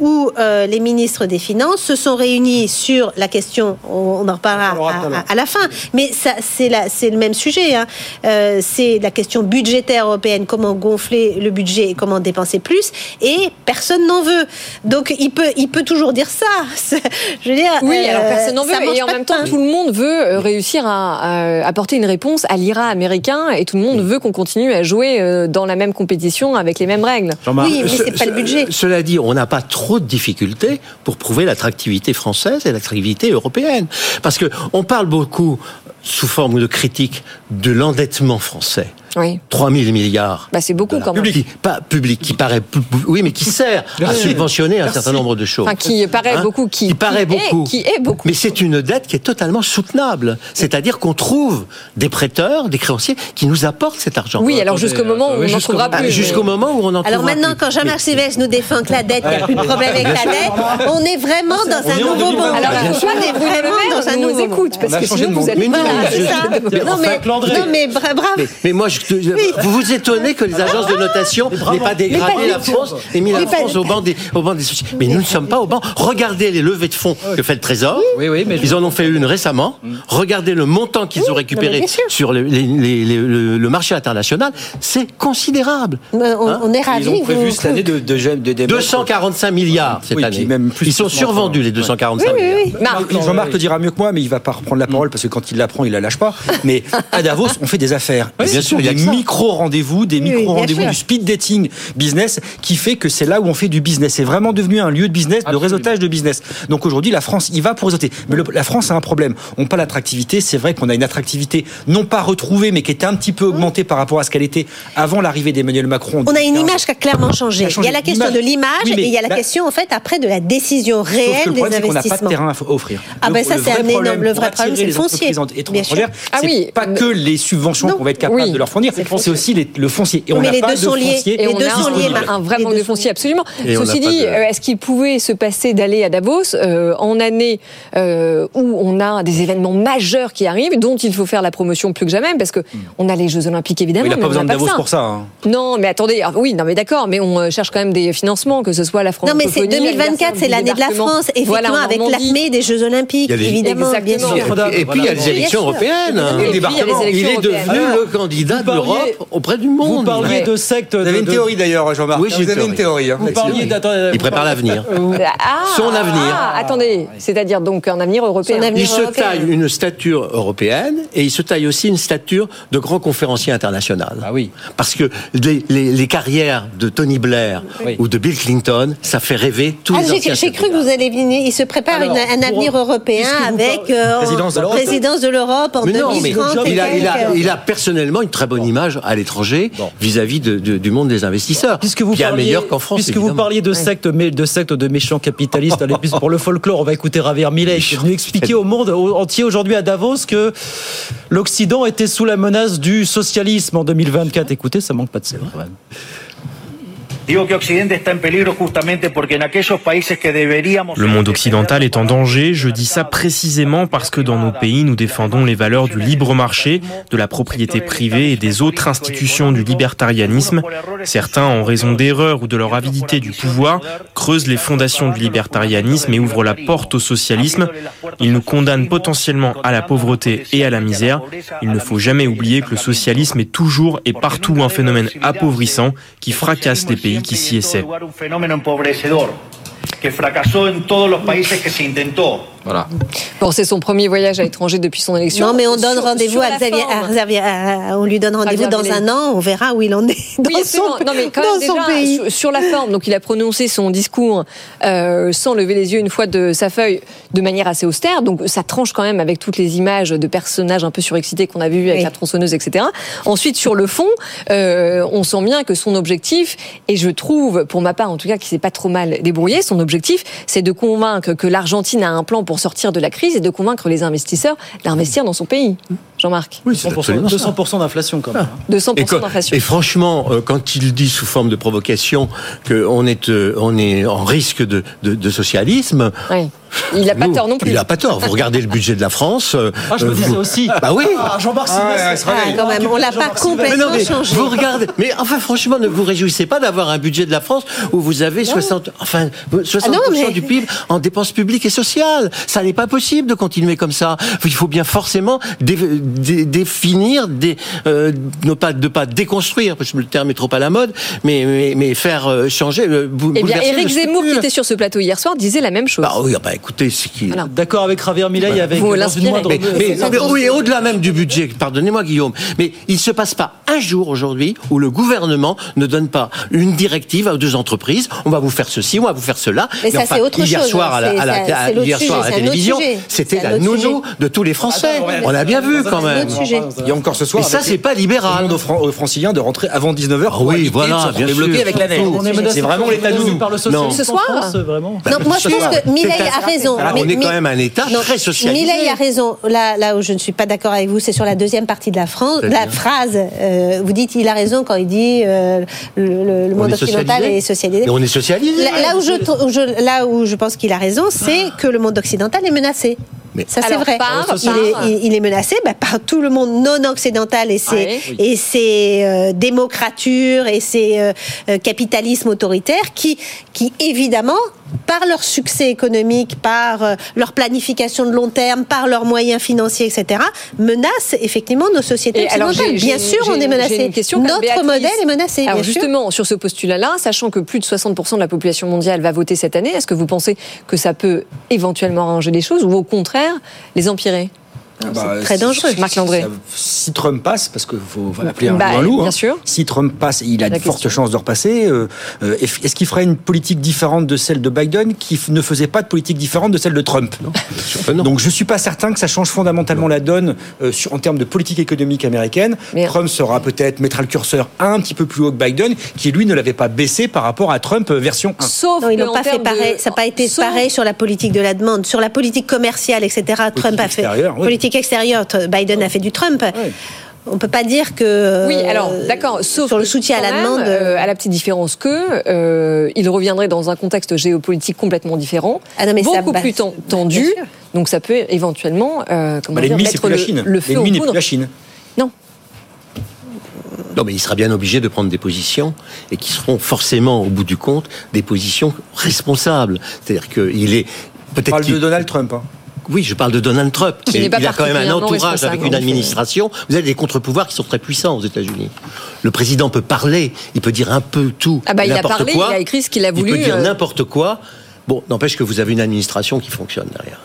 où euh, les ministres des Finances se sont réunis sur la question. On, en reparlera à, à- à la fin. Mais ça, c'est le même sujet. hein. Euh, c'est la question budgétaire européenne. Comment gonfler le budget et comment dépenser plus. Et personne n'en veut. Donc il peut, il peut toujours dire ça. Je veux dire. Oui, euh, alors personne n'en veut. Et en même temps, pain. tout le monde veut réussir à, à apporter une réponse à l'IRA américain et tout le monde veut qu'on continue à jouer euh, dans la même compétition avec les mêmes règles. Oui, mais Ce- c'est pas le budget. Cela dit, on n'a pas trop de difficultés pour prouver l'attractivité française et l'attractivité européenne. Parce que on parle beaucoup, sous forme de critique, de l'endettement français. Oui. 3 000 milliards. Bah, c'est beaucoup quand même. Qui, pas public, qui paraît, oui, mais qui sert à Merci. subventionner un certain nombre de choses. Enfin, qui paraît beaucoup, qui, paraît qui est- beaucoup. qui est beaucoup. Mais c'est une dette qui est totalement soutenable. C'est-à-dire qu'on trouve des prêteurs, des créanciers qui nous apportent cet argent. Oui, alors jusqu'au moment où on n'en trouvera Ah, plus. Jusqu'au moment où on en Alors trouvera maintenant, plus. quand Jean-Marc Sylvestre nous défend que la dette, il n'y a plus de problème avec la dette, on est vraiment dans un nouveau monde. Alors, on est vous vraiment dans un nous nouveau monde. écoute parce que sinon vous allez Mais voilà, non. Mais Non, mais, non, mais bra- bravo. Mais, mais moi, je, vous vous étonnez que les agences de notation n'aient pas dégradé la. France et mis la France au banc des, au banc des soucis. Mais nous ne sommes pas au banc. Regardez les levées de fonds que fait le Trésor. Oui, oui, mais Ils en ont fait une récemment. Regardez le montant qu'ils ont récupéré sur le, les- les- les- le- le marché international. C'est considérable. Mais on, Hein on est Ils ravis. ont prévu cette année de, de, de, de démettre- 245 milliards cette Oui, année. puis même plus Ils sont survendus les ouais. 245 Oui, oui, milliards. Jean-Marc le dira mieux que moi, mais il va pas reprendre la parole parce que quand il l'apprend, il la lâche pas. Mais Davos, on fait des affaires. Oui, bien sûr, il y a des micro-rendez-vous, des micro-rendez-vous du speed dating business qui fait que c'est là où on fait du business. C'est vraiment devenu un lieu de business, de réseautage de business. Donc aujourd'hui, la France y va pour réseauter. Mais le- la France a un problème. On n'a pas l'attractivité. C'est vrai qu'on a une attractivité non pas retrouvée, mais qui était un petit peu augmentée par rapport à ce qu'elle était avant l'arrivée d'Emmanuel Macron. On a une 2015. image qui a clairement changé. Ça a changé. Il y a la question de l'image Oui, mais et il y a la question en fait après de la décision Sauf que réelle le des problème, c'est qu'on n'a pas de investissements. terrain à offrir. Ah ben ça, le c'est vrai un énorme- problème le vrai problème, c'est le foncier. Bien sûr. Ah c'est oui, pas que les subventions qu'on va être capable Oui. de leur fournir, c'est aussi les- le foncier. Et on Mais n'a les pas deux de sont liés. foncier Et Les on deux a sont un, vrai manque de foncier, absolument. Et on Ceci dit, de- euh, est-ce qu'il pouvait se passer d'aller à Davos euh, en année euh, où on a des événements majeurs qui arrivent, dont il faut faire la promotion plus que jamais, parce que on a les Jeux Olympiques évidemment. Il n'a pas on besoin de Davos ça. pour ça. hein. Non, mais attendez, ah, oui, non, mais d'accord, mais on cherche quand même des financements, que ce soit la France. Non mais c'est 2024, c'est l'année de la France, effectivement, avec l'acmé des Jeux Olympiques, évidemment, bien sûr. Et puis, il y a les élections européennes. Et puis, il y a les Il est devenu européennes. le candidat Vous de l'Europe auprès du monde. Vous parliez Ouais. de secte. Vous avez une théorie d'ailleurs, Jean-Marc. Oui, j'ai Vous une avez une théorie. hein, Vous parliez Il prépare l'avenir. Ah, Son avenir. Ah, attendez, c'est-à-dire donc un avenir européen. Son avenir Il se taille une stature européenne et il se taille aussi une stature de grand conférencier international. Ah oui. Parce que les, les- les carrières de Tony Blair Oui. ou de Bill Clinton, ça fait rêver tous Ah, les j'ai anciens j'ai cru que vous allez venir. Il se prépare Alors, une- un avenir européen avec euh, Présidence de l'Europe. présidence de l'Europe en Mais non, mais 2030. et il a, il, a, quelques. il a personnellement une très bonne image à l'étranger Bon. vis-à-vis de- de- du monde des investisseurs. Puisque vous Bien parliez, meilleur qu'en France. Puisque vous parliez de sectes, mais de sectes de méchants capitalistes, allez plus pour le folklore, on va écouter Javier Milei qui est venu expliquer au monde entier aujourd'hui à Davos que l'Occident était sous la menace du socialisme en 2024. Écoutez, ça manque pas de sève Le monde occidental est en danger, je dis ça précisément parce que dans nos pays, nous défendons les valeurs du libre marché, de la propriété privée et des autres institutions du libertarianisme. Certains, en raison d'erreurs ou de leur avidité du pouvoir, creusent les fondations du libertarianisme et ouvrent la porte au socialisme. Ils nous condamnent potentiellement à la pauvreté et à la misère. Il ne faut jamais oublier que le socialisme est toujours et partout un phénomène appauvrissant qui fracasse les pays qui s'y essaient. Voilà. Bon, c'est son premier voyage à l'étranger depuis son élection. Non, mais on donne rendez-vous à Xavier, forme. à Xavier- à- on lui donne rendez-vous dans un an, on verra où il en est dans, Oui, absolument. son, non, mais quand dans même, son déjà, pays. Sur, sur la forme, donc il a prononcé son discours euh, sans lever les yeux une fois de sa feuille, de manière assez austère. Donc ça tranche quand même avec toutes les images de personnages un peu surexcités qu'on a vus avec Oui. la tronçonneuse, etc. Ensuite, sur le fond, euh, on sent bien que son objectif, et je trouve, pour ma part en tout cas, qu'il s'est pas trop mal débrouillé, son objectif, c'est de convaincre que l'Argentine a un plan pour sortir de la crise et de convaincre les investisseurs d'investir dans son pays. Jean-Marc. Oui, c'est 200%, absolument ça. 200% d'inflation quand même. 200% Et, quand- d'inflation. et franchement, euh, quand il dit sous forme de provocation qu'on est, euh, on est en risque de, de, de socialisme, Oui. Il n'a pas tort non plus. Il n'a pas tort. Vous regardez le budget de la France. euh, Ah, je me disais vous- aussi. Bah oui. Ah, Jean-Marc Ah. Ah, quand même, on l'a pas Jean-Marc Sylvestre. Mais complètement non, mais changé. vous regardez. Mais enfin, franchement, ne vous réjouissez pas d'avoir un budget de la France où vous avez 60, enfin, 60% Ah non, mais- du PIB en dépenses publiques et sociales. Ça n'est pas possible de continuer comme ça. Il faut bien forcément dé- dé- définir, des, euh, ne pas, de pas déconstruire, parce que le terme est trop à la mode, mais, mais, mais faire euh, changer, euh, bou- Eh bien, Éric Zemmour, qui était sur ce plateau hier soir, disait la même chose. Bah oui, ah bah écoutez, c'est qui. Voilà. D'accord avec Javier Milei, avec Vous une l'inspirez. Mais, mais- mais oui, et au-delà même du budget, pardonnez-moi Guillaume, mais il se passe pas un jour aujourd'hui où le gouvernement ne donne pas une directive à deux entreprises. On va vous faire ceci, on va vous faire cela. Mais ça, c'est autre hier chose, Soir à la, c'est- à la- c'est- à- c'est l'autre hier soir à la télévision, c'était la nounou sujet. de tous les Français. Attends, ouais, On l'a bien vu quand même. autre sujet. Il y a encore ce soir. Et ça, c'est pas libéral. demande aux, aux franciliens de rentrer avant 19h. Ah oui, voilà, bien sûr. avec la neige. C'est vraiment l'état le Non. socialisme Ce soir vraiment. Non, moi je pense que Milei a raison. On est quand même un État très socialisé. Milei a raison. Là, là où je ne suis pas d'accord avec vous, c'est sur la deuxième partie de la France. La phrase, euh, vous dites, il a raison quand il dit euh, le, le- le On monde occidental est socialisé. On est socialisé. Là, où je, trou- où je- là où je pense qu'il a raison, c'est que le monde occidental est menacé. Mais- ça c'est vrai. par- il, est, il- il est menacé bah, par tout le monde non occidental et ses, Ouais. et ses euh, démocratures et ses euh, euh, capitalismes autoritaires qui, qui évidemment par leur succès économique, par euh, leur planification de long terme, par leurs moyens financiers, etc., menacent effectivement nos sociétés occidentales. Bien sûr, on est menacé. Notre Béatrice. modèle est menacé. Alors sûr. justement, sur ce postulat-là, sachant que plus de 60% de la population mondiale va voter cette année, est-ce que vous pensez que ça peut éventuellement arranger les choses ou au contraire les empirer? Ah bah, très dangereux. Marc Landré. Si Trump passe, parce qu'il faut appeler un Bah, loup un loup. bien hein. sûr. Si Trump passe, il a de fortes chances de repasser. euh, euh, Est-ce qu'il fera une politique différente de celle de Biden, qui ne faisait pas de politique différente de celle de Trump? Donc je suis pas certain que ça change fondamentalement la donne euh, sur, en termes de politique économique américaine. Trump sera peut-être mettra le curseur un petit peu plus haut que Biden, qui lui ne l'avait pas baissé par rapport à Trump version 1. Sauf Non, ils que n'ont pas fait de- pareil. Ça n'a pas été Sauf- pareil sur la politique de la demande, sur la politique commerciale, etc. Trump a fait extérieure, oui. Politique extérieure. Biden a fait du Trump. On peut pas dire que Oui, euh, alors d'accord, sauf sur le soutien à la même, demande. euh, à la petite différence que euh, il reviendrait dans un contexte géopolitique complètement différent, Ah non, mais ça, beaucoup plus tendu. Donc ça peut éventuellement euh, comment Bah, dire, L'ennemi, c'est mettre plus la le, Chine. le feu n'est plus poudres. la Chine. Non. Non, mais il sera bien obligé de prendre des positions et qui seront forcément, au bout du compte, des positions responsables. C'est-à-dire qu'il est peut-être. parle de Donald Trump. hein. Oui, je parle de Donald Trump. Qui Mais pas il a quand même un entourage avec une administration. Vous avez des contre-pouvoirs qui sont très puissants aux États-Unis. Le président peut parler, il peut dire un peu tout, Ah bah, il a parlé, quoi. il a écrit ce qu'il a Il voulu, peut dire euh, n'importe quoi. Bon, n'empêche que vous avez une administration qui fonctionne derrière.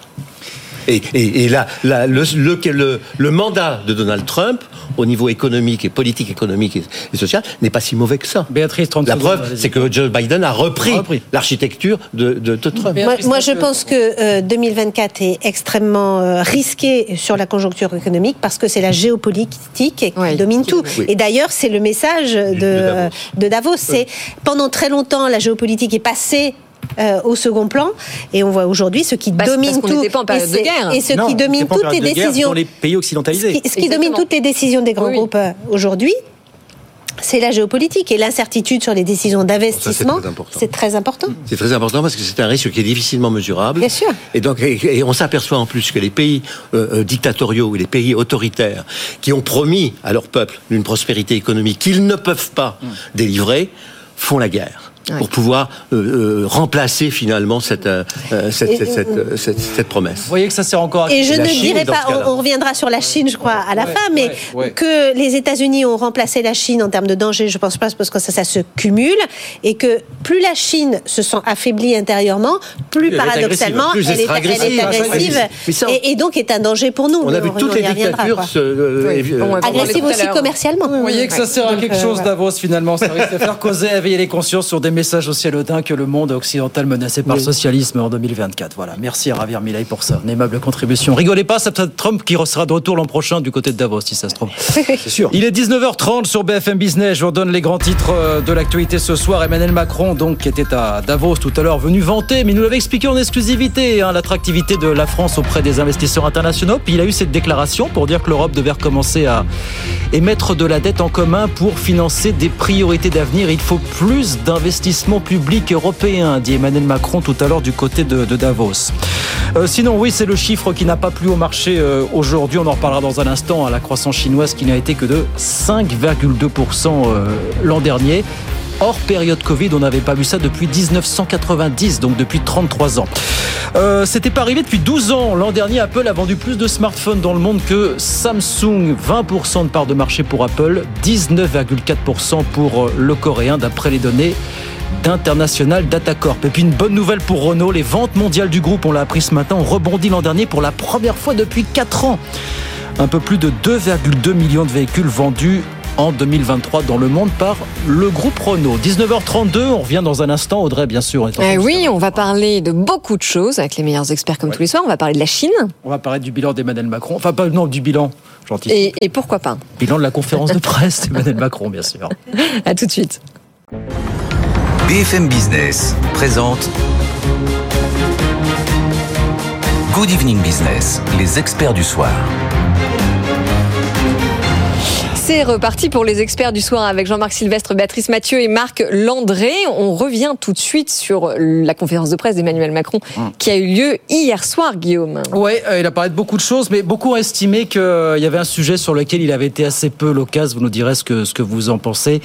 Et, et- et là, là, le, le, le- le mandat de Donald Trump, au niveau économique et politique économique et, et social, n'est pas si mauvais que ça. Béatrice, 30 La preuve, c'est que Joe Biden a repris, l'architecture de, de- de Trump. Moi, moi, je pense que euh, 2024 est extrêmement euh, risqué sur la conjoncture économique parce que c'est la géopolitique qui domine tout. Oui. Et d'ailleurs, c'est le message de, de Davos. C'est pendant très longtemps, la géopolitique est passée. Euh, au second plan et on voit aujourd'hui ce qui Parce- parce domine tout n'était pas en période et de guerre. et ce Non, qui domine toutes les décisions dans les pays occidentalisés. ce qui, ce qui domine toutes les décisions des grands groupes euh, aujourd'hui c'est la géopolitique et l'incertitude sur les décisions d'investissement c'est très important C'est très important parce que c'est un risque qui est difficilement mesurable. Bien sûr. Et donc, et, et on s'aperçoit en plus que les pays euh, dictatoriaux ou les pays autoritaires qui ont promis à leur peuple une prospérité économique qu'ils ne peuvent pas Mm. délivrer font la guerre. Pour pouvoir euh, euh, remplacer finalement cette, euh, cette, Et- cette, cette, cette- cette promesse. Vous voyez que ça sert encore à Et je La ne Chine dirais pas, on, on reviendra sur la Chine, je crois, à la Ouais, fin, mais ouais, que les États-Unis ont remplacé la Chine en termes de danger, je pense pas, parce que ça, ça se cumule, et que plus la Chine se sent affaiblie intérieurement, plus paradoxalement, elle est, elle sera elle est agressive. agressive, on- et, et donc est un danger pour nous. On a vu toutes les dictatures quoi. se, Oui. Bon, on va en parler Agressive tout à aussi commercialement. Vous voyez que ça sert à quelque chose. Davos, finalement. Ça risque de faire causer, éveiller les consciences sur des messages aussi anodins que le monde occidental menacé par le socialisme en 2024. Voilà. Merci à Ravir Milay pour ça. Une aimable contribution. Rigolez pas, c'est peut-être Trump qui sera de retour l'an prochain du côté de Davos, si ça se trouve. C'est sûr. Il est 19h30 sur BFM Business. Je vous redonne les grands titres euh, de l'actualité ce soir. Emmanuel Macron, donc, qui était à Davos tout à l'heure, venu vanter, mais il nous l'avait expliqué en exclusivité, hein, l'attractivité de la France auprès des investisseurs internationaux. Puis il a eu cette déclaration pour dire que l'Europe devait recommencer à émettre de la dette en commun pour financer des priorités d'avenir. Il faut plus d'investissements publics européens, dit Emmanuel Macron tout à l'heure du côté de, Davos. Euh, sinon, oui, c'est le chiffre qui n'a pas plu au marché euh, aujourd'hui. On en reparlera dans un instant. hein, la croissance chinoise qui n'a été que de 5,2% euh, l'an dernier. Hors période Covid, on n'avait pas vu ça depuis 1990, donc depuis 33 ans. Euh, C'était pas arrivé depuis 12 ans. L'an dernier, Apple a vendu plus de smartphones dans le monde que Samsung. 20% de part de marché pour Apple, 19,4% pour euh, le coréen, d'après les données d'International Data Corp. Et puis une bonne nouvelle pour Renault, les ventes mondiales du groupe, on l'a appris ce matin, ont rebondi l'an dernier pour la première fois depuis 4 ans. Un peu plus de 2,2 millions de véhicules vendus en 2023 dans le monde par le groupe Renault. 19h32, on revient dans un instant. Audrey, bien sûr. Eh oui, on va parler de beaucoup de choses avec les meilleurs experts comme tous les soirs. On va parler de la Chine. On va parler du bilan d'Emmanuel Macron. Enfin, pas non, du bilan, gentil. Et, et pourquoi pas Bilan de la conférence de presse d'Emmanuel Macron, bien sûr. À tout de suite. BFM Business présente Good Evening Business, les experts du soir. C'est reparti pour les experts du soir avec Jean-Marc Sylvestre, Béatrice Mathieu et Marc Landré. On revient tout de suite sur la conférence de presse d'Emmanuel Macron qui a eu lieu hier soir, Guillaume. Oui, il a parlé de beaucoup de choses, mais beaucoup ont estimé qu'il y avait un sujet sur lequel il avait été assez peu l'occasion. Vous nous direz ce que, ce que vous en pensez.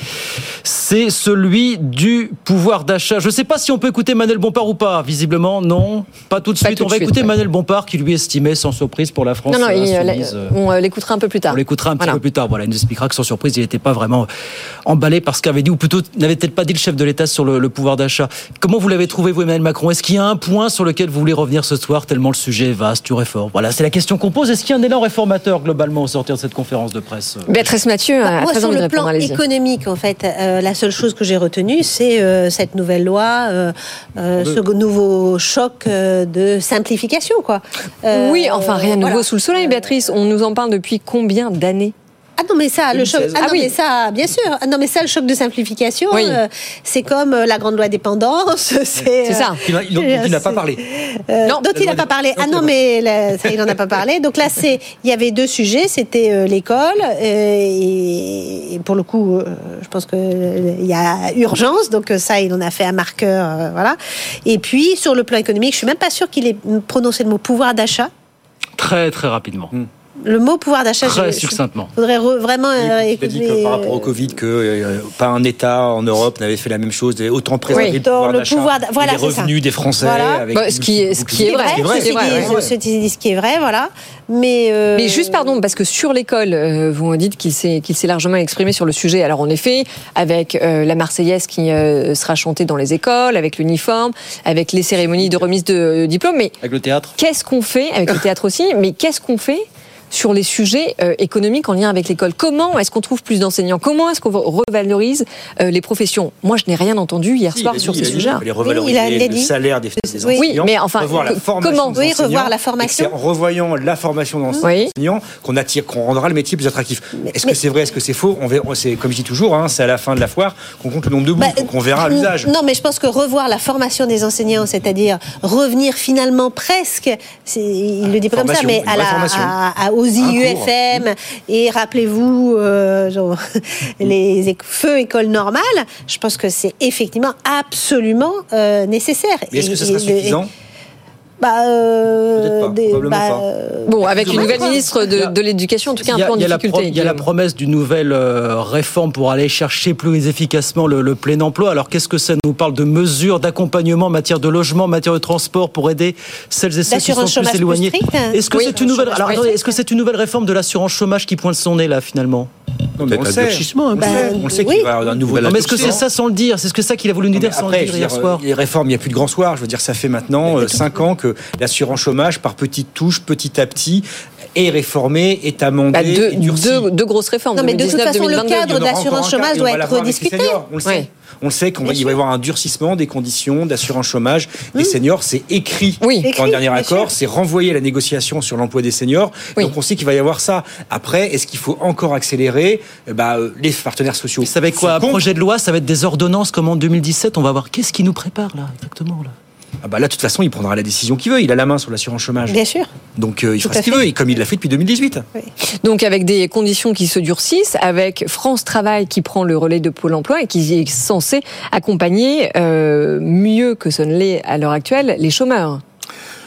C'est celui du pouvoir d'achat. Je ne sais pas si on peut écouter Manuel Bompard ou pas. Visiblement, non. Pas tout de suite. tout on va suite, écouter ouais. Manuel Bompard qui lui estimait, sans surprise pour la France, Non, non, il- insoumise, euh, on euh, l'écoutera un peu plus tard. On l'écoutera un petit Voilà. peu plus tard. Voilà, il nous expliquera que sans surprise, il n'était pas vraiment emballé par ce qu'avait dit, ou plutôt n'avait-il pas dit le chef de l'État sur le, le pouvoir d'achat. Comment vous l'avez trouvé, vous, Emmanuel Macron? Est-ce qu'il y a un point sur lequel vous voulez revenir ce soir, tellement le sujet est vaste, tu réformes? Voilà, c'est la question qu'on pose. Est-ce qu'il y a un élan réformateur globalement au sortir de cette conférence de presse Béatrice Mathieu a Moi, sur le répondre. plan économique, en fait, euh, la seule chose que j'ai retenue, c'est euh, cette nouvelle loi, euh, euh, ce nouveau choc euh, de simplification, quoi. Euh, Oui, enfin rien de nouveau voilà. sous le soleil, Béatrice. On nous en parle depuis combien d'années? Ah non mais ça, le choc. 2016. Ah non Ah oui. mais ça, bien sûr. Ah non mais ça, le choc de simplification, Oui. euh, c'est comme euh, la grande loi dépendance. C'est ça. Il, il- il n'a pas parlé. Euh, Non. dont il n'a pas parlé. Ah non, mais là, ça, il n'en a pas parlé. Donc là, c'est, il y avait deux sujets. C'était euh, l'école euh, et, et pour le coup, euh, je pense que euh, il y a urgence. Donc euh, ça, il en a fait un marqueur, euh, voilà. Et puis sur le plan économique, je suis même pas sûre qu'il ait prononcé le mot pouvoir d'achat. Très, très rapidement. Le mot pouvoir d'achat. Très je- succinctement. Faudrait re- vraiment euh, Il a dit que écouter, par rapport au Covid, que euh, pas un État en Europe n'avait fait la même chose, et autant présenter Oui. le pouvoir Dans le d'achat, pouvoir d'a- voilà, les c'est ça. revenus des Français. Voilà. Avec Bah, ce qui est- ce qui est vrai. C'est vrai, vrai, ce qui est vrai, voilà. Mais, euh, Mais juste pardon, parce que sur l'école, euh, vous dites qu'il s'est qu'il s'est largement exprimé sur le sujet. Alors en effet, avec euh, la Marseillaise qui euh, sera chantée dans les écoles, avec l'uniforme, avec les cérémonies de remise de diplômes, mais Avec le théâtre qu'est-ce qu'on fait avec le théâtre aussi Mais qu'est-ce qu'on fait sur les sujets euh, économiques en lien avec l'école Comment est-ce qu'on trouve plus d'enseignants? Comment est-ce qu'on revalorise euh, les professions? Moi, je n'ai rien entendu hier Si, soir il a sur dit, ces il a dit sujets. qu'il fallait revaloriser Oui, il a- il a le salaire des, des Oui. Enseignants, mais enfin, revoir la formation comment des Oui, revoir la formation. C'est en revoyant la formation des Oui. enseignants qu'on attire, qu'on rendra le métier plus attractif. Est-ce que c'est vrai, est-ce que c'est faux? On verra. C'est comme je dis toujours, hein, c'est à la fin de la foire qu'on compte le nombre de bouts, Bah, donc on verra l'usage. Non, mais je pense que revoir la formation des enseignants, c'est-à-dire revenir finalement presque, c'est- il le dit pas comme ça, mais à la, à- aux cours. IUFM et rappelez-vous euh, genre, les feux écoles normales, je pense que c'est effectivement absolument euh, nécessaire. Mais est-ce que ce sera et- suffisant? Bah, euh, pas, des- probablement bah, pas. euh, Bon, avec une nouvelle ministre de, de l'éducation, en tout cas un peu en difficulté. Il y a la promesse d'une nouvelle euh, réforme pour aller chercher plus efficacement le, le plein emploi. Alors qu'est-ce que ça nous parle de mesures d'accompagnement en matière de logement, en matière de transport pour aider celles et ceux qui sont plus éloignés. Est-ce que Oui. c'est une nouvelle alors, Chômage attendez, plus est-ce que c'est une nouvelle réforme de l'assurance chômage qui pointe son nez là finalement? Non, mais on le sait. On le sait. Bah, On sait oui. qu'il va y avoir un nouveau. Non, mais est-ce que c'est ça sans le dire? C'est ce que ça qu'il a voulu nous dire sans après, le dire hier dire, soir Les réformes, il n'y a plus de grand soir. Je veux dire, ça fait maintenant euh, cinq ans que l'assurance chômage, par petites touches, petit à petit, est réformée, est amendée, Bah, deux, deux- deux grosses réformes. Non, mais de toute 2019, façon, le 2022. cadre de l'assurance un chômage doit être rediscuté. seniors, On le sait. On le sait qu'il va y avoir un durcissement des conditions d'assurance chômage des seniors. C'est écrit Oui. dans Écrit, le dernier accord. C'est renvoyé à la négociation sur l'emploi des seniors. Oui. Donc on sait qu'il va y avoir ça. Après, est-ce qu'il faut encore accélérer? Eh bah, euh, Les partenaires sociaux. Ça va être quoi projet de loi Ça va être des ordonnances comme en 2017 On va voir qu'est-ce qui nous prépare là exactement là Ah bah là, de toute façon, il prendra la décision qu'il veut. Il a la main sur l'assurance chômage. Bien sûr. Donc euh, il Tout fera ce qu'il veut, et comme il l'a fait depuis 2018. Donc avec des conditions qui se durcissent, avec France Travail qui prend le relais de Pôle Emploi et qui est censé accompagner euh, mieux que ce ne l'est à l'heure actuelle les chômeurs.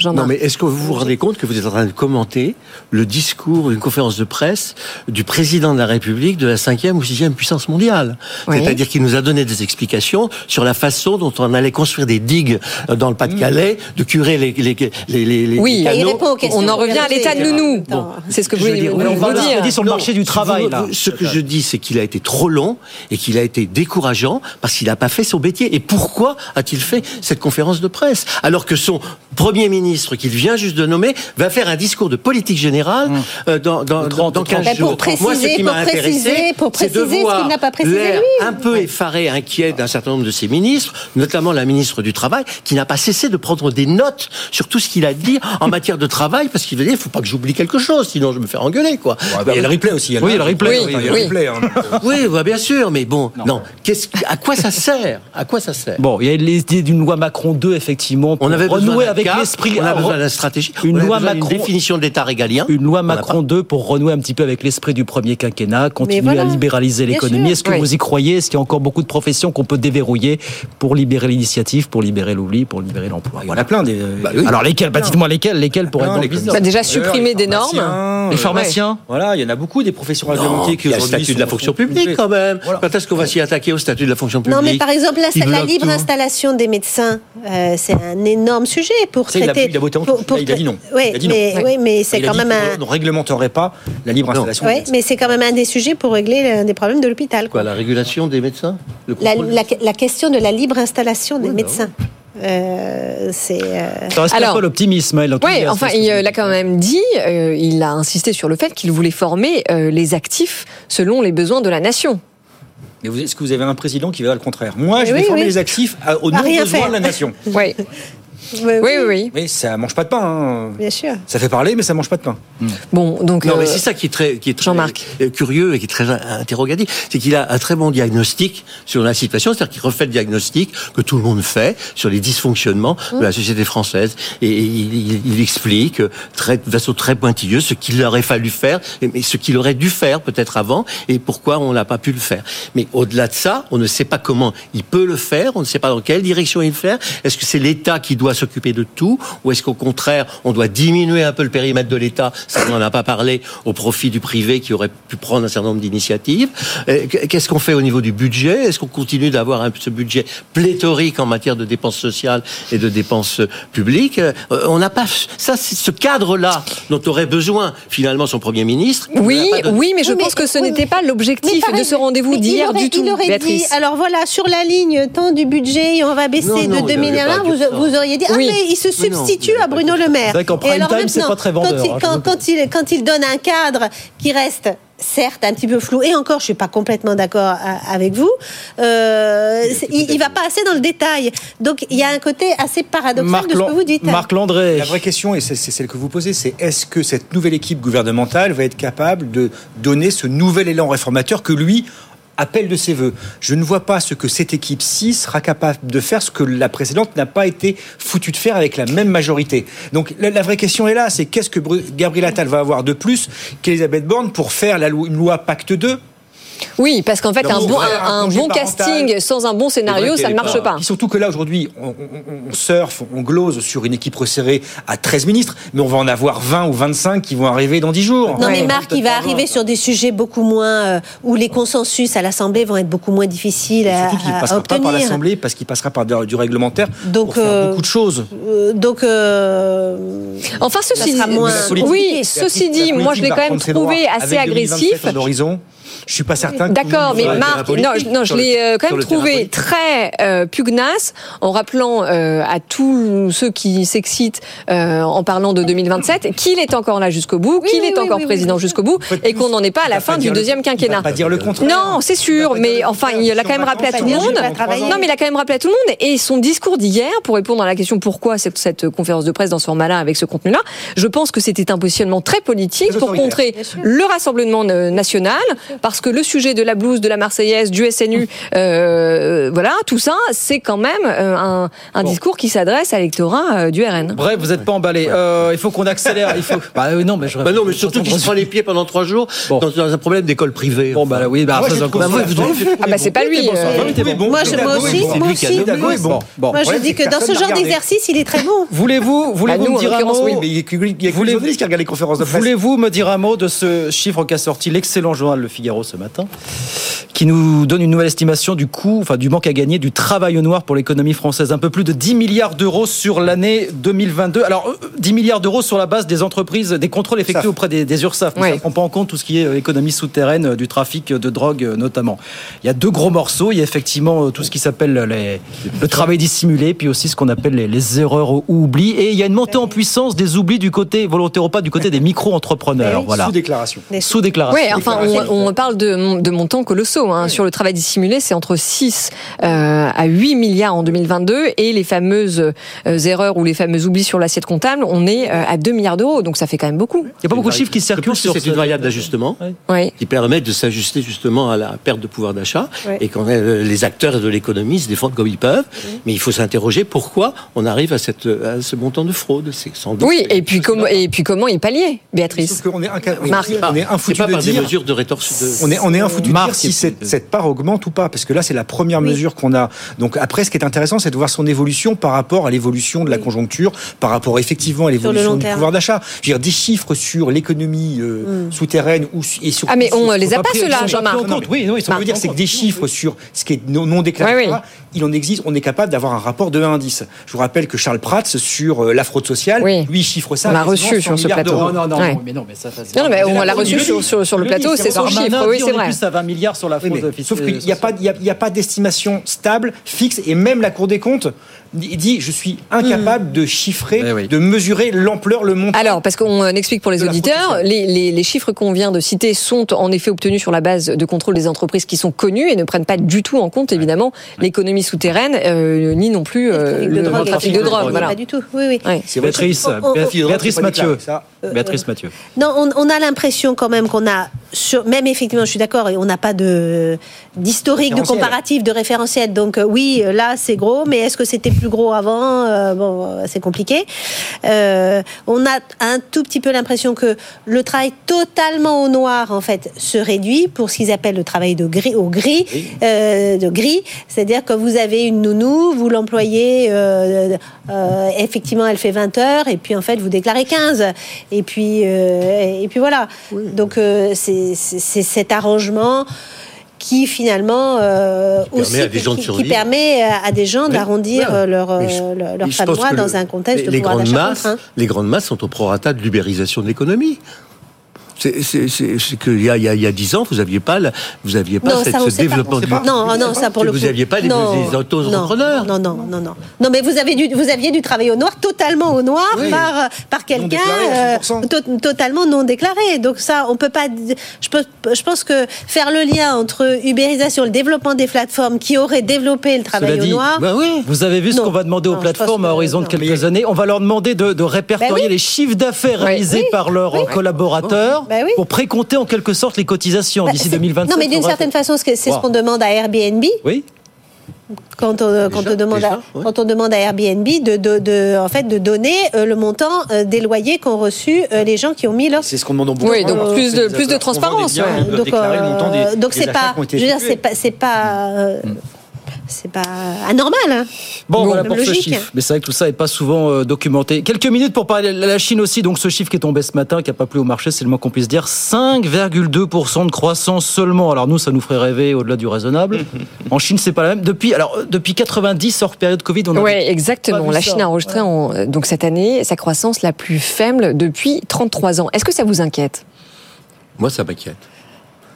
Non, mais est-ce que vous vous rendez compte que vous êtes en train de commenter le discours d'une conférence de presse du président de la République de la cinquième ou sixième puissance mondiale? Oui. C'est-à-dire qu'il nous a donné des explications sur la façon dont on allait construire des digues euh, dans le Pas-de-Calais, de curer les, les, les, les, les Oui, canaux. il répond aux questions. on en revient à l'état de nounou. Bon. C'est ce que Je vous dire, on va dire. sur le Non, marché du travail vous- là. Ce que je dis, c'est qu'il a été trop long et qu'il a été décourageant parce qu'il n'a pas fait son métier. Et pourquoi a-t-il fait cette conférence de presse? Alors que son premier ministre, qu'il vient juste de nommer, va faire un discours de politique générale euh, dans, dans, Le 30, dans, dans 15 Ben, pour jours. préciser- Moi, ce qui m'a pour préciser- intéressé, pour c'est de préciser ce voir qu'il n'a pas précisé, l'air lui. un peu effaré, inquiet d'un certain nombre de ses ministres, notamment la ministre du Travail, qui n'a pas cessé de prendre des notes sur tout ce qu'il a dit en matière de travail, parce qu'il veut dire, il faut pas que j'oublie quelque chose, sinon je me fais engueuler, quoi. Ouais, bah, il y a le replay aussi. Oui, il y a le replay. Le Oui. replay. hein. Oui, bah, bien sûr, mais bon, non. Qu'est-ce, à quoi ça sert? À quoi ça sert? Bon, il y a l'idée d'une loi Macron 2, effectivement, pour On avait renouer avec cap, on a besoin d'une stratégie, Une on loi Macron. définition de l'État régalien. Une loi Macron 2 pour renouer un petit peu avec l'esprit du premier quinquennat, continuer voilà. à libéraliser l'économie. Est-ce que Oui. vous y croyez? Est-ce qu'il y a encore beaucoup de professions qu'on peut déverrouiller pour libérer l'initiative, pour libérer l'oubli, pour libérer l'emploi? Il y en a plein des. Bah oui. Alors lesquels? Bah, Dites-moi lesquels, lesquels pour être dans les Bah, déjà supprimer des pharmaciens, normes. Les euh, pharmaciens Voilà, il y en a beaucoup des professions réglementées qui il y a le aujourd'hui statut de la fonction publique quand même. Quand est-ce qu'on va s'y attaquer au statut de la fonction publique Non, mais par exemple, la, la libre installation des médecins, euh, c'est un énorme sujet pour C'est il a voté en. Là, il a dit non. Oui, Il a dit non. mais, oui, mais c'est quand même un. ne réglementerait pas la libre installation. Oui, mais c'est quand même un des sujets pour régler l'un des problèmes de l'hôpital. Quoi, la régulation des médecins Le La, contrôle la- la question de la libre installation bah des médecins. Euh, c'est. euh, Ça reste Alors- pas l'optimisme. Oui, enfin, il euh, l'a quand même dit, euh, il a insisté sur le fait qu'il voulait former euh, les actifs selon les besoins de la nation. Mais vous- est-ce que vous avez un président qui verra le contraire? Moi, je Oui, vais former oui. les actifs à- aux non-besoins faire. de la nation. Oui. Oui, oui, oui. Mais ça mange pas de pain. hein. Bien sûr. Ça fait parler, mais ça mange pas de pain. Bon, donc. Non, euh, mais c'est ça qui est très, qui est très Jean-Marc. euh, curieux et qui est très interrogatif. C'est qu'il a un très bon diagnostic sur la situation, c'est-à-dire qu'il refait le diagnostic que tout le monde fait sur les dysfonctionnements de la société française. Et il, il- il explique euh, très, de façon très pointilleuse ce qu'il aurait fallu faire, et- mais ce qu'il aurait dû faire peut-être avant et pourquoi on n'a pas pu le faire. Mais au-delà de ça, on ne sait pas comment il peut le faire, on ne sait pas dans quelle direction il le faire. Est-ce que c'est l'État qui doit s'occuper de tout ou est-ce qu'au contraire, on doit diminuer un peu le périmètre de l'État, ça on n'en a pas parlé, au profit du privé qui aurait pu prendre un certain nombre d'initiatives. Euh, Qu'est-ce qu'on fait au niveau du budget? Est-ce qu'on continue d'avoir un, ce budget pléthorique en matière de dépenses sociales et de dépenses publiques? Euh, On n'a pas ça, c'est ce cadre-là dont aurait besoin finalement son Premier ministre. Oui, oui, mais je Oui, pense mais- que ce oui, n'était pas l'objectif de ce rendez-vous d'hier du tout, Il aurait dit, alors voilà, sur la ligne tant du budget, on va baisser Non, non, de il 2 avait milliards, pas vous, dit ça. vous auriez dit, ah Oui. mais il se non, substitue à Bruno Le Maire. C'est vrai prime alors time, c'est pas très quand vendeur, il- hein, Quand, il, quand il donne un cadre qui reste certes un petit peu flou, et encore je suis pas complètement d'accord avec vous, euh, il, il va pas assez dans le détail. Donc il y a un côté assez paradoxal Marc, de ce que vous dites. Marc Landré. La vraie question, et c'est celle que vous posez, c'est est-ce que cette nouvelle équipe gouvernementale va être capable de donner ce nouvel élan réformateur que lui appelle de ses voeux. Je ne vois pas ce que cette équipe-ci sera capable de faire, ce que la précédente n'a pas été foutue de faire avec la même majorité. Donc la, vraie question est là, c'est qu'est-ce que Gabriel Attal va avoir de plus qu'Elisabeth Borne pour faire la une loi Pacte 2 Oui, parce qu'en fait, Donc, un bon, un, un casting sans un bon scénario, ça ne marche pas. Et surtout que là, aujourd'hui, on, on, on surfe, on glose sur une équipe resserrée à 13 ministres, mais on va en avoir 20 ou 25 qui vont arriver dans 10 jours. Non mais. Marc, il va arriver sur des sujets beaucoup moins euh, où les consensus à l'Assemblée vont être beaucoup moins difficiles à, Surtout qu'il ne à passera pas par obtenir. l'Assemblée parce qu'il passera par du réglementaire Donc, pour faire euh, beaucoup de choses. Euh, donc, euh, Enfin, ceci, ça sera moins. Oui, ceci dit, moi je l'ai quand même trouvé assez avec 2027 agressif. Je suis pas certain. D'accord, mais Marc, non, je- non, je l'ai euh, quand même trouvé très euh, pugnace en rappelant euh, à tous ceux qui s'excitent euh, en parlant de 2027 qu'il est encore là jusqu'au bout, qu'il oui, est oui, encore président oui. jusqu'au bout et qu'on n'en est pas à la fin du deuxième quinquennat. pas dire le contraire. Non, c'est sûr, mais enfin, il l'a quand même rappelé à tout le monde. Non, mais il a quand même rappelé à tout le monde. Et son discours d'hier, pour répondre à la question pourquoi cette, cette conférence de presse dans ce format-là avec ce contenu-là, je pense que c'était un positionnement très politique pour contrer le rassemblement national, parce que le sujet de la blouse, de la Marseillaise, du SNU, euh, voilà, tout ça, c'est quand même euh, un, un discours qui s'adresse à l'électorat euh, du RN. Bref, vous n'êtes pas emballé. Euh, il faut qu'on accélère. Il faut. Bah oui, non, mais je. Bah non, mais surtout qu'il se prend les pieds pendant trois jours Bon. dans, dans un problème d'école privée. Bon, bah là, oui, bah, Moi, ça, ça ça, bon. Ah bah c'est pas lui. Moi, je- moi aussi, moi aussi, moi. Moi, je dis que dans ce genre d'exercice, il est très bon. Voulez-vous, voulez-vous Bah, me dire un mot. Voulez-vous me dire un mot de ce chiffre qu'a sorti l'excellent journal Le Figaro ce matin, qui nous donne une nouvelle estimation du coût, enfin du manque à gagner du travail au noir pour l'économie française, un peu plus de 10 milliards d'euros sur l'année 2022. Alors euh, 10 milliards d'euros sur la base des entreprises, des contrôles effectués auprès des, des URSAF, mais Oui. ça ne prend pas en compte tout ce qui est euh, économie souterraine, euh, du trafic de drogue euh, notamment. Il y a deux gros morceaux, il y a effectivement euh, tout ce qui s'appelle les- le travail dissimulé, puis aussi ce qu'on appelle les, les erreurs ou oublis, et il y a une montée en puissance des oublis du côté volontaire ou pas du côté des micro-entrepreneurs. Voilà. Sous déclaration. Sous déclaration. Oui, enfin, on, on parle de, de montants colossaux. Hein. Sur le travail dissimulé, c'est entre 6 euh, à 8 milliards en 2022. Et les fameuses euh, erreurs ou les fameux oublis sur l'assiette comptable, on est euh, à 2 milliards d'euros. Donc ça fait quand même beaucoup. Il n'y a pas beaucoup de chiffres qui circulent sur c'est ce- une variable d'ajustement Oui. qui permet de s'ajuster justement à la perte de pouvoir d'achat et quand euh, les acteurs de l'économie se défendent comme ils peuvent. Mais il faut s'interroger pourquoi on arrive à, cette, à ce montant de fraude. C'est sans doute. Oui, et puis, comment, et puis comment y pallier, Béatrice Sauf qu'on est, oui, Marc. on est infoutu pas de par des mesures de rétorsion. On est, on est un foutu de dire Mars, si cette, cette part augmente ou pas, parce que là, c'est la première mesure qu'on a. Donc après, ce qui est intéressant, c'est de voir son évolution par rapport à l'évolution de la conjoncture, par rapport effectivement à Sur l'évolution du terme. pouvoir d'achat. Je veux dire, des chiffres sur l'économie euh, Mm. souterraine ou et sur Ah, mais on les a pas, ceux-là, Jean-Marc. Oui, non, ce que je veux dire, c'est que des chiffres sur ce qui est non, non déclaré, Oui, oui. il en existe, on est capable d'avoir un rapport de 1 à 10. Je vous rappelle que Charles Prats, sur euh, la fraude sociale, lui, il chiffre ça. On l'a reçu 100 sur ce plateau. Non, non, Ouais. non, mais non, mais ça, ça, Non, non, mais on l'a reçu sur, sur, sur le plateau, c'est son Darmanin chiffre, oui, dit, c'est on vrai. est plus à 20 milliards sur la Oui, fraude mais sauf qu'il n'y a pas, il y a, il y a pas d'estimation stable, fixe, et même la Cour des comptes dit dit, je suis incapable de chiffrer, de mesurer l'ampleur, le montant. Alors, parce qu'on euh, explique pour les auditeurs, les, les- les chiffres qu'on vient de citer sont en effet obtenus sur la base de contrôle des entreprises qui sont connues et ne prennent pas du tout en compte, évidemment, l'économie souterraine, euh, ni non plus euh, de le drogue, trafic de drogue. Voilà. Pas du tout. Oui, oui. C'est Béatrice, On- on- Béatrice, on- Béatrice on- Mathieu. Béatrice Mathieu. Non, on, on a l'impression quand même qu'on a, sur, même effectivement, je suis d'accord, et on n'a pas de d'historique, de comparatif, de référentiel. Donc euh, oui, euh, là c'est gros, mais est-ce que c'était plus gros avant Euh, Bon, c'est compliqué. Euh, on a un tout petit peu l'impression que le travail totalement au noir en fait se réduit pour ce qu'ils appellent le travail de gris au gris, euh, de gris, c'est-à-dire que vous avez une nounou, vous l'employez, effectivement elle fait 20 heures et puis en fait vous déclarez 15 et puis et puis voilà. Donc c'est cet arrangement qui finalement euh, Permet aussi à des gens de qui, permet à à des gens d'arrondir euh, leur, je- euh, leur, fin de mois dans le- un contexte les, de les pouvoir d'achat les grandes masses sont au prorata de l'ubérisation de l'économie. C'est qu'il y a, il y, a, il y a 10 ans, vous n'aviez pas, vous aviez pas Non, cette- ça, ce pas. développement sait du pas. Non, non, ça pour le Vous n'aviez pas les, Non, les auto-entrepreneurs. Non, non, non, non. Non, mais vous, avez du, vous aviez du travail au noir, totalement au noir, Oui. par, euh, par quelqu'un euh, 100%. to- totalement non déclaré. Donc ça, on peut pas. Je, peux, je pense que faire le lien entre ubérisation, le développement des plateformes qui auraient développé le travail Cela au dit, noir. Bah oui. Vous avez vu ce qu'on va demander aux plateformes à horizon de non. quelques années On va leur demander de, de répertorier Bah oui. les chiffres d'affaires réalisés Oui. par leurs Oui. collaborateurs Bah oui. pour précompter en quelque sorte les cotisations Bah, d'ici c'est- 2027. Non, mais d'une certaine façon, c'est ce qu'on demande à Airbnb. Oui. quand on, quand on demande à, quand on demande à Airbnb de, de, de- en fait de donner euh, le montant euh, des loyers qu'ont reçu euh, les gens qui ont mis leur C'est ce qu'on demande en beaucoup. Oui, donc Euh, plus de- plus transparence, biens, ouais. donc euh, c'est pas je veux dire c'est pas c'est pas euh, c'est pas anormal hein. Bon, voilà pour ce chiffre. Mais c'est vrai que tout ça n'est pas souvent euh, documenté. Quelques minutes pour parler de la Chine aussi. Donc ce chiffre qui est tombé ce matin, qui n'a pas plu au marché, c'est le moins qu'on puisse dire. 5,2% de croissance seulement. Alors nous, ça nous ferait rêver au-delà du raisonnable. en Chine, c'est pas la même. Depuis, alors, euh, depuis 90, hors période Covid, on a Oui, pas exactement. vu La ça. Chine a enregistré en, euh, donc cette année sa croissance la plus faible depuis 33 ans. Est-ce que ça vous inquiète? Moi, ça m'inquiète.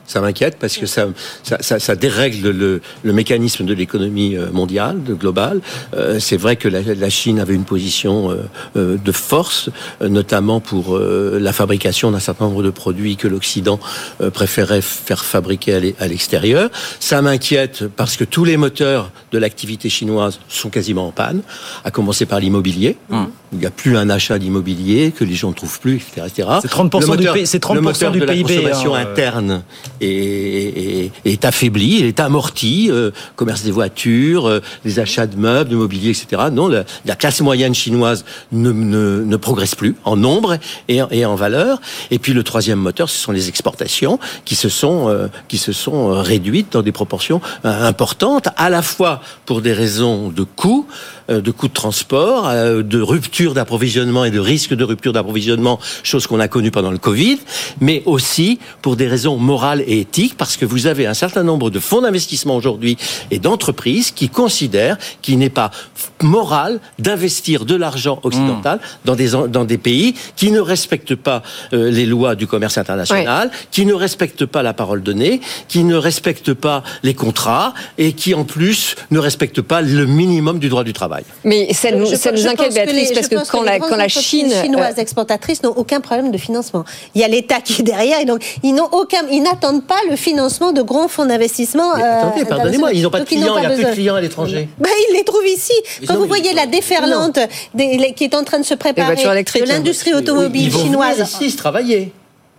Ça m'inquiète parce que ça, ça, ça, ça dérègle le, le mécanisme de l'économie euh, mondiale, de globale. Euh, c'est vrai que la, la Chine avait une position euh, euh, de force, euh, notamment pour euh, la fabrication d'un certain nombre de produits que l'Occident euh, préférait faire fabriquer à l'e- à l'extérieur. Ça m'inquiète parce que tous les moteurs de l'activité chinoise sont quasiment en panne, à commencer par l'immobilier. Il n'y a plus un achat d'immobilier que les gens ne trouvent plus, etc. etc. C'est 30% Le du P- c'est 30% le moteur du de la PIB, consommation hein, interne est, est- affaibli, est amorti, euh, commerce des voitures, euh, les achats de meubles, de mobilier, etc. Non, la, la classe moyenne chinoise ne, ne, ne progresse plus en nombre et, en- et en valeur. Et puis le troisième moteur, ce sont les exportations qui se sont euh, qui se sont euh, réduites dans des proportions euh, importantes, à la fois pour des raisons de coûts, euh, de coûts de transport, euh, de rupture d'approvisionnement et de risque de rupture d'approvisionnement, chose qu'on a connue pendant le Covid, mais aussi pour des raisons morales et éthiques, parce que vous avez un certain nombre de fonds d'investissement aujourd'hui et d'entreprises qui considèrent qu'il n'est pas moral d'investir de l'argent occidental dans, des, dans des pays qui ne respectent pas euh, les lois du commerce international, qui ne respectent pas la parole donnée, qui ne respectent pas les contrats et qui en plus ne respectent pas le minimum du droit du travail. Mais ça nous, Je- ça je nous inquiète, que Béatrice, les- parce que quand les la, quand Chine. chinoises euh, exportatrices n'ont aucun problème de financement. Il y a l'État qui est derrière et donc ils n'ont aucun, ils n'attendent pas le financement de grands fonds d'investissement. Mais euh, attendez, pardonnez-moi, ils n'ont pas de ils clients, il n'y a plus de besoin. clients à l'étranger. Ben, ils les trouvent ici. Ils Quand ont- vous voyez la déferlante des- les- qui est en train de se préparer de l'industrie Ils automobile vont chinoise. venir ici se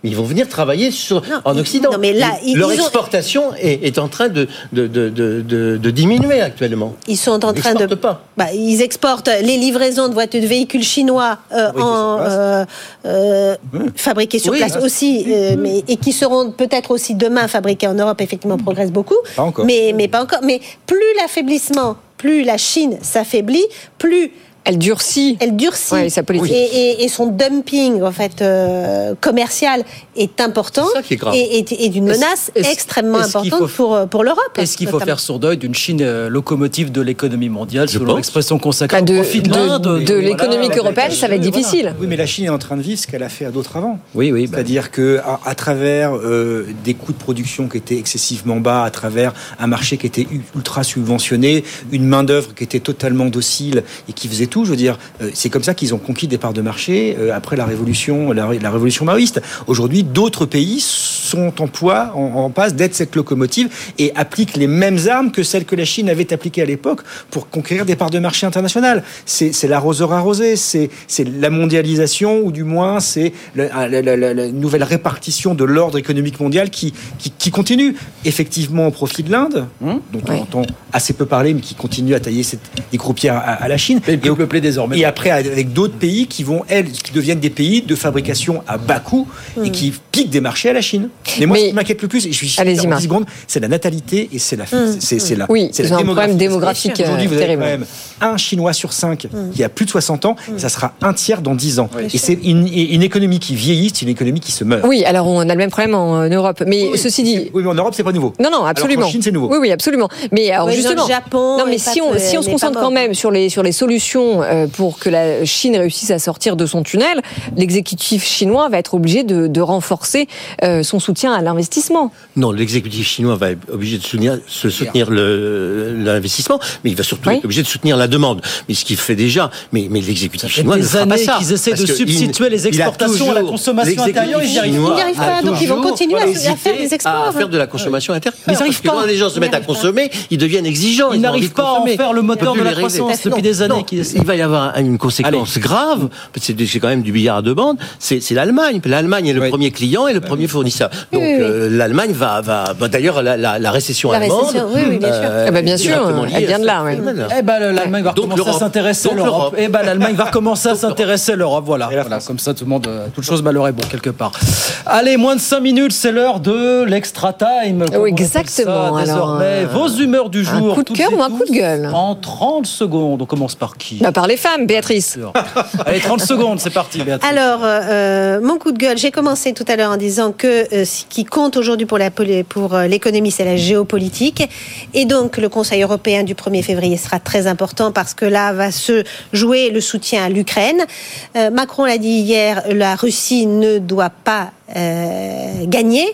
Ils vont venir travailler sur, en Occident. non, mais là, ils- Leur ils ont- exportation est, est en train de, de, de, de, de- de diminuer actuellement. Ils sont en Ils train de. exportent pas. Bah, ils exportent les livraisons de voitures, de véhicules chinois euh, en, euh, euh, fabriqués sur Oui. place aussi, euh, mais, et qui seront peut-être aussi demain fabriqués en Europe. Effectivement, progresse beaucoup. Pas encore. Mais, mais pas encore. Mais plus l'affaiblissement, plus la Chine s'affaiblit, plus Elle durcit. elle durcit. Ouais, sa politique. Et, et- et son dumping en fait euh, commercial est important C'est ça qui est grave. et, et- et d'une menace extrêmement importante faut- pour, euh, pour l'Europe. Est-ce qu'il faut faire sourd d'œil d'une Chine euh, locomotive de l'économie mondiale, selon pense. l'expression consacrée Bah, au de- profit de de- l'Inde de l'économie voilà. européenne, ça va être voilà. difficile. Oui, mais la Chine est en train de vivre ce qu'elle a fait à d'autres avant. Oui, oui. bah, C'est-à-dire que à, à travers euh, des coûts de production qui étaient excessivement bas, à travers un marché qui était ultra subventionné, une main d'œuvre qui était totalement docile et qui faisait tout, je veux dire, euh, c'est comme ça qu'ils ont conquis des parts de marché euh, après la révolution, la, la révolution maoïste. Aujourd'hui, d'autres pays sont en poids, en, en passe d'être cette locomotive et appliquent les mêmes armes que celles que la Chine avait appliquées à l'époque pour conquérir des parts de marché internationales. C'est c'est l'arroseur arrosé, c'est c'est la mondialisation ou du moins c'est le- la, la- la- la nouvelle répartition de l'ordre économique mondial qui, qui, qui continue effectivement au profit de l'Inde, hein, dont on entend assez peu parler, mais qui continue à tailler cette, des croupières à, à la Chine. Et peuplé désormais. Et après, avec d'autres pays qui vont, elles, qui deviennent des pays de fabrication à bas coût et qui piquent des marchés à la Chine. Mais moi, Mais- ce qui m'inquiète le plus, et je suis Allez-y, en Marc. 10 secondes, c'est la natalité et c'est la, c'est, c'est la, Oui, c'est la un problème démographie. démographique, Aujourd'hui, euh, vous avez terrible. quand même un Chinois sur cinq qui a plus de 60 ans, et ça sera un tiers dans 10 ans. Oui. Et c'est une, une économie qui vieillit, c'est une économie qui se meurt. Oui, alors on a le même problème en euh, Europe. Mais Oui, ceci dit. Oui, mais en Europe, c'est pas nouveau. Non, non, Alors absolument. qu'en Chine, c'est nouveau. Oui, oui, absolument. Mais alors justement, le Japon non, mais si on, si on se concentre quand même sur les sur les solutions euh, pour que la Chine réussisse à sortir de son tunnel, l'exécutif chinois va être obligé de, de renforcer euh, son soutien à l'investissement. Non, l'exécutif chinois va être obligé de soutenir, se soutenir l'investissement, mais il va surtout Oui. être obligé de soutenir la demande. Mais ce qu'il fait déjà, mais, mais l'exécutif chinois ne fera pas ça. qu'ils essaient de substituer il- les exportations à la consommation intérieure, ils n'y arrivent pas. Ils n'y arrivent pas, a donc ils vont continuer à- faire des exports. À faire de la consommation intérieure. Mais ils pas. quand les gens se Ils mettent à consommer, ils deviennent exigeants. Ils n'arrivent pas à en faire le moteur de la croissance depuis des années non. qu'ils essaient. Il va y avoir une conséquence grave. C'est quand même du billard à deux bandes. C'est l'Allemagne. L'Allemagne est le premier client et le premier fournisseur. Donc Oui, oui. euh, l'Allemagne va, va, va- d'ailleurs la, la, la récession La allemande. récession, oui, oui, bien sûr. euh, Ah bah, bien sûr, directement elle liée vient à de ce là, ouais. Eh ben, l'Allemagne va Donc, recommencer à s'intéresser à l'Europe. Eh ben, l'Allemagne va recommencer à s'intéresser à l'Europe. Voilà, voilà. comme ça, tout le monde, euh, toute chose malheur est bon quelque part. Allez, moins de 5 minutes, c'est l'heure de l'extra time. on appelle ça exactement. Alors, désormais, euh, vos humeurs du un jour. coup de cœur ou un coup de gueule En 30 secondes. On commence par qui? Bah, par les femmes, Béatrice. Allez, 30 secondes, c'est parti, Béatrice. Alors, euh, mon coup de gueule, j'ai commencé tout à l'heure en disant que euh, ce qui compte aujourd'hui pour la poli- pour euh, l'économie, c'est la géopolitique. Et donc, le Conseil européen du 1er février sera très important parce que là va se jouer le soutien à l'Ukraine. Euh, Macron l'a dit hier, la Russie ne doit pas euh, gagner.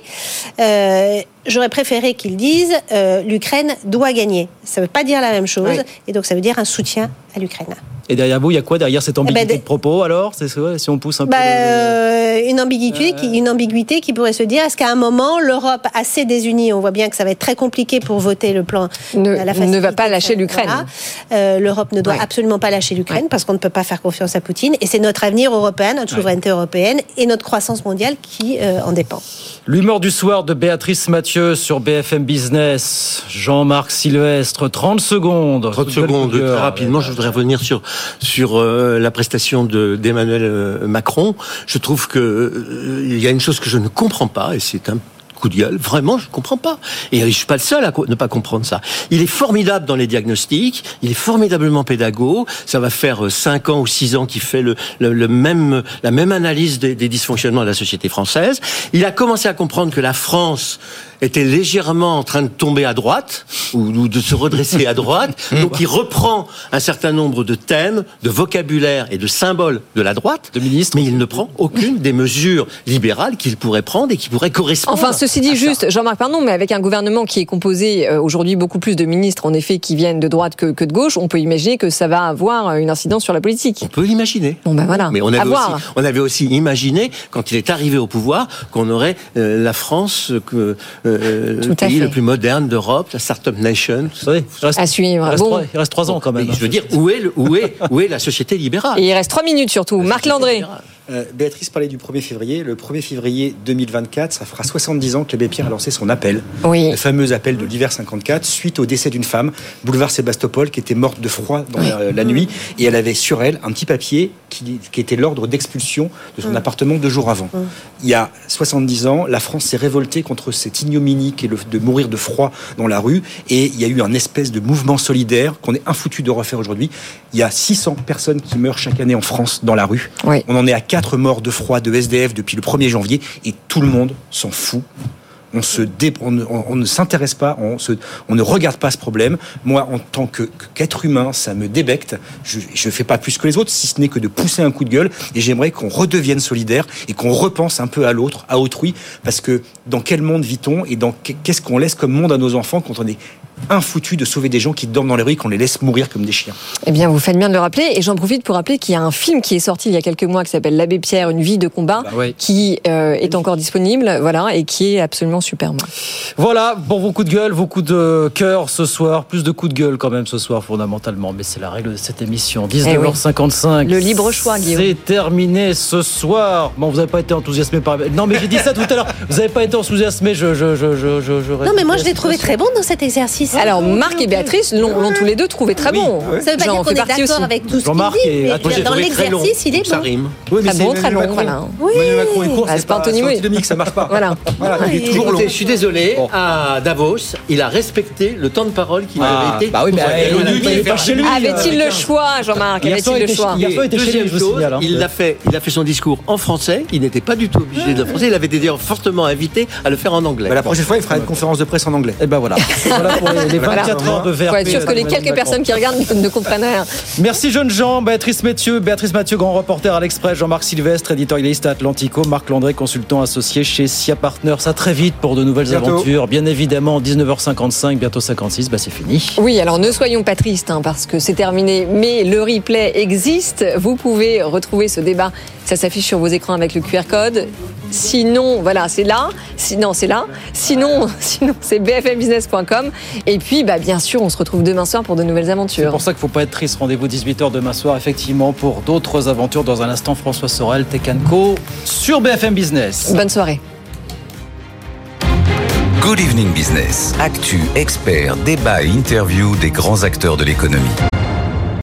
Euh, J'aurais préféré qu'ils disent euh, l'Ukraine doit gagner. Ça ne veut pas dire la même chose. Oui. Et donc, ça veut dire un soutien à l'Ukraine. Et derrière vous, il y a quoi derrière cette ambiguïté ben, des- de propos alors C'est si on pousse un Bah, peu. euh, une ambiguïté, qui, une ambiguïté qui pourrait se dire est-ce qu'à un moment l'Europe assez désunie, on voit bien que ça va être très compliqué pour voter le plan, Ne- la ne va pas lâcher l'Ukraine. Euh, L'Europe ne doit Ouais. absolument pas lâcher l'Ukraine parce qu'on ne peut pas faire confiance à Poutine et c'est notre avenir européen, notre souveraineté européenne et notre croissance mondiale qui euh, en dépend. L'humour du soir de Béatrice Mathieu sur BFM Business. Jean-Marc Sylvestre, 30 secondes. 30 secondes, très rapidement, je voudrais revenir sur sur euh, la prestation de d'Emmanuel euh, Macron. Je trouve que euh, y a une chose que je ne comprends pas, et c'est un coup de gueule. Vraiment, je ne comprends pas. Et je suis pas le seul à ne pas comprendre ça. Il est formidable dans les diagnostics. Il est formidablement pédago. Ça va faire euh, cinq ans ou six ans qu'il fait le, même, la même analyse des dysfonctionnements de la société française. Il a commencé à comprendre que la France était légèrement en train de tomber à droite ou, ou de se redresser à droite. Donc il reprend un certain nombre de thèmes, de vocabulaire et de symboles de la droite, De ministre. mais il ne prend aucune des mesures libérales qu'il pourrait prendre et qui pourraient correspondre. Enfin, ceci dit, juste, Jean-Marc, pardon, mais avec un gouvernement qui est composé euh, aujourd'hui beaucoup plus de ministres, en effet, qui viennent de droite que, que de gauche, on peut imaginer que ça va avoir une incidence sur la politique. On peut l'imaginer. Bon, ben voilà. Mais on avait, aussi, on avait aussi imaginé, quand il est arrivé au pouvoir, qu'on aurait euh, la France, que, euh, Le à pays fait. le plus moderne d'Europe, la Startup Nation. tout ça. Oui, il reste, À il suivre. reste Bon. trois, il reste trois ans quand même. Mais je veux dire, où est, le- où est, où est la société libérale? Et il reste trois minutes surtout. Marc Landré. Euh, Béatrice parlait du 1er février. Le 1er février 2024, ça fera 70 ans que l'abbé Pierre a lancé son appel. Oui. Le fameux appel de l'hiver 54, suite au décès d'une femme, boulevard Sébastopol, qui était morte de froid dans la, la nuit. Et elle avait sur elle un petit papier qui, qui était l'ordre d'expulsion de son Mm. appartement deux jours avant. Mm. Il y a 70 ans, la France s'est révoltée contre cette ignominie qui est le- de mourir de froid dans la rue. Et il y a eu un espèce de mouvement solidaire qu'on est infoutu de refaire aujourd'hui. Il y a 600 personnes qui meurent chaque année en France dans la rue. Oui. On en est à 4 morts de froid de SDF depuis le 1er janvier et tout le monde s'en fout. On, ne, s'intéresse pas, on, ne regarde pas ce problème. Moi, en tant qu'être humain, ça me débecte. Je ne fais pas plus que les autres, si ce n'est que de pousser un coup de gueule. Et j'aimerais qu'on redevienne solidaire et qu'on repense un peu à l'autre, à autrui. Parce que dans quel monde vit-on et qu'est-ce qu'on laisse comme monde à nos enfants quand on est infoutu de sauver des gens qui dorment dans les rues et qu'on les laisse mourir comme des chiens Eh bien, vous faites bien de le rappeler. Et j'en profite pour rappeler qu'il y a un film qui est sorti il y a quelques mois qui s'appelle L'Abbé Pierre, une vie de combat, Bah qui euh, est encore disponible, voilà, et qui est absolument superbe. Voilà, pour vos coups de gueule, vos coups de cœur ce soir. Plus de coups de gueule quand même ce soir, fondamentalement. Mais c'est la règle de cette émission. 19h55. Le libre choix, Guillaume. C'est terminé ce soir. Bon, vous n'avez pas été enthousiasmé par. Non, mais j'ai dit ça tout à l'heure. Vous n'avez pas été enthousiasmé. Je, je, je, je, je, je Non, mais moi, je l'ai trouvé très bon dans cet exercice. Alors, Marc et Béatrice l'ont tous les deux trouvé très bon. Ça veut pas J'en dire qu'on est d'accord avec tout ce qu'il Jean-Marc dit, et- mais dans très l'exercice, il est donc ça bon. rime. Oui, Très c'est bon, très long, Macron. voilà. Emmanuel Macron est court, Ah, c'est pas Anthony antinomique, ça marche pas. Voilà. Voilà, il est Oui. toujours long. Je suis désolé, à Davos, il a respecté le temps de parole qu'il Ah, avait été. bah oui, mais. Avait-il le choix, Jean-Marc Avait-il il le choix Deuxième chose, hein. il, a fait, son discours en français. Il n'était pas du tout obligé de français. Il avait été d'ailleurs fortement invité à le faire en anglais. Bah, la prochaine fois, il fera une conférence de presse en anglais. Et ben voilà. Voilà pour les, les Voilà. 24 heures de VRP. Sûr que les d'Emmanuel quelques personnes qui regardent ne, ne comprennent rien. Merci jeunes gens, Béatrice Mathieu, Béatrice Mathieu, grand reporter à l'Express, Jean-Marc Sylvestre, éditorialiste à Atlantico, Marc Landré, consultant associé chez SIA Partners. À très vite pour de nouvelles Bientôt. aventures. Bien évidemment, 19h55, bientôt 56, bah c'est fini. Oui, alors ne soyons pas tristes hein, parce que c'est terminé, mais le replay existe. Vous pouvez retrouver ce débat. Ça s'affiche sur vos écrans avec le QR code. Sinon, voilà, c'est là. Sinon, c'est là. Sinon, sinon c'est bfmbusiness.com. Et puis, bah, bien sûr, on se retrouve demain soir pour de nouvelles C'est aventures. pour ça qu'il ne faut pas être triste. Rendez-vous 18h demain soir, effectivement, pour d'autres aventures. Dans un instant, François Sorel, Tech Co. sur BFM Business. Bonne soirée. Good Evening Business. Actu, experts, débat et interview des grands acteurs de l'économie.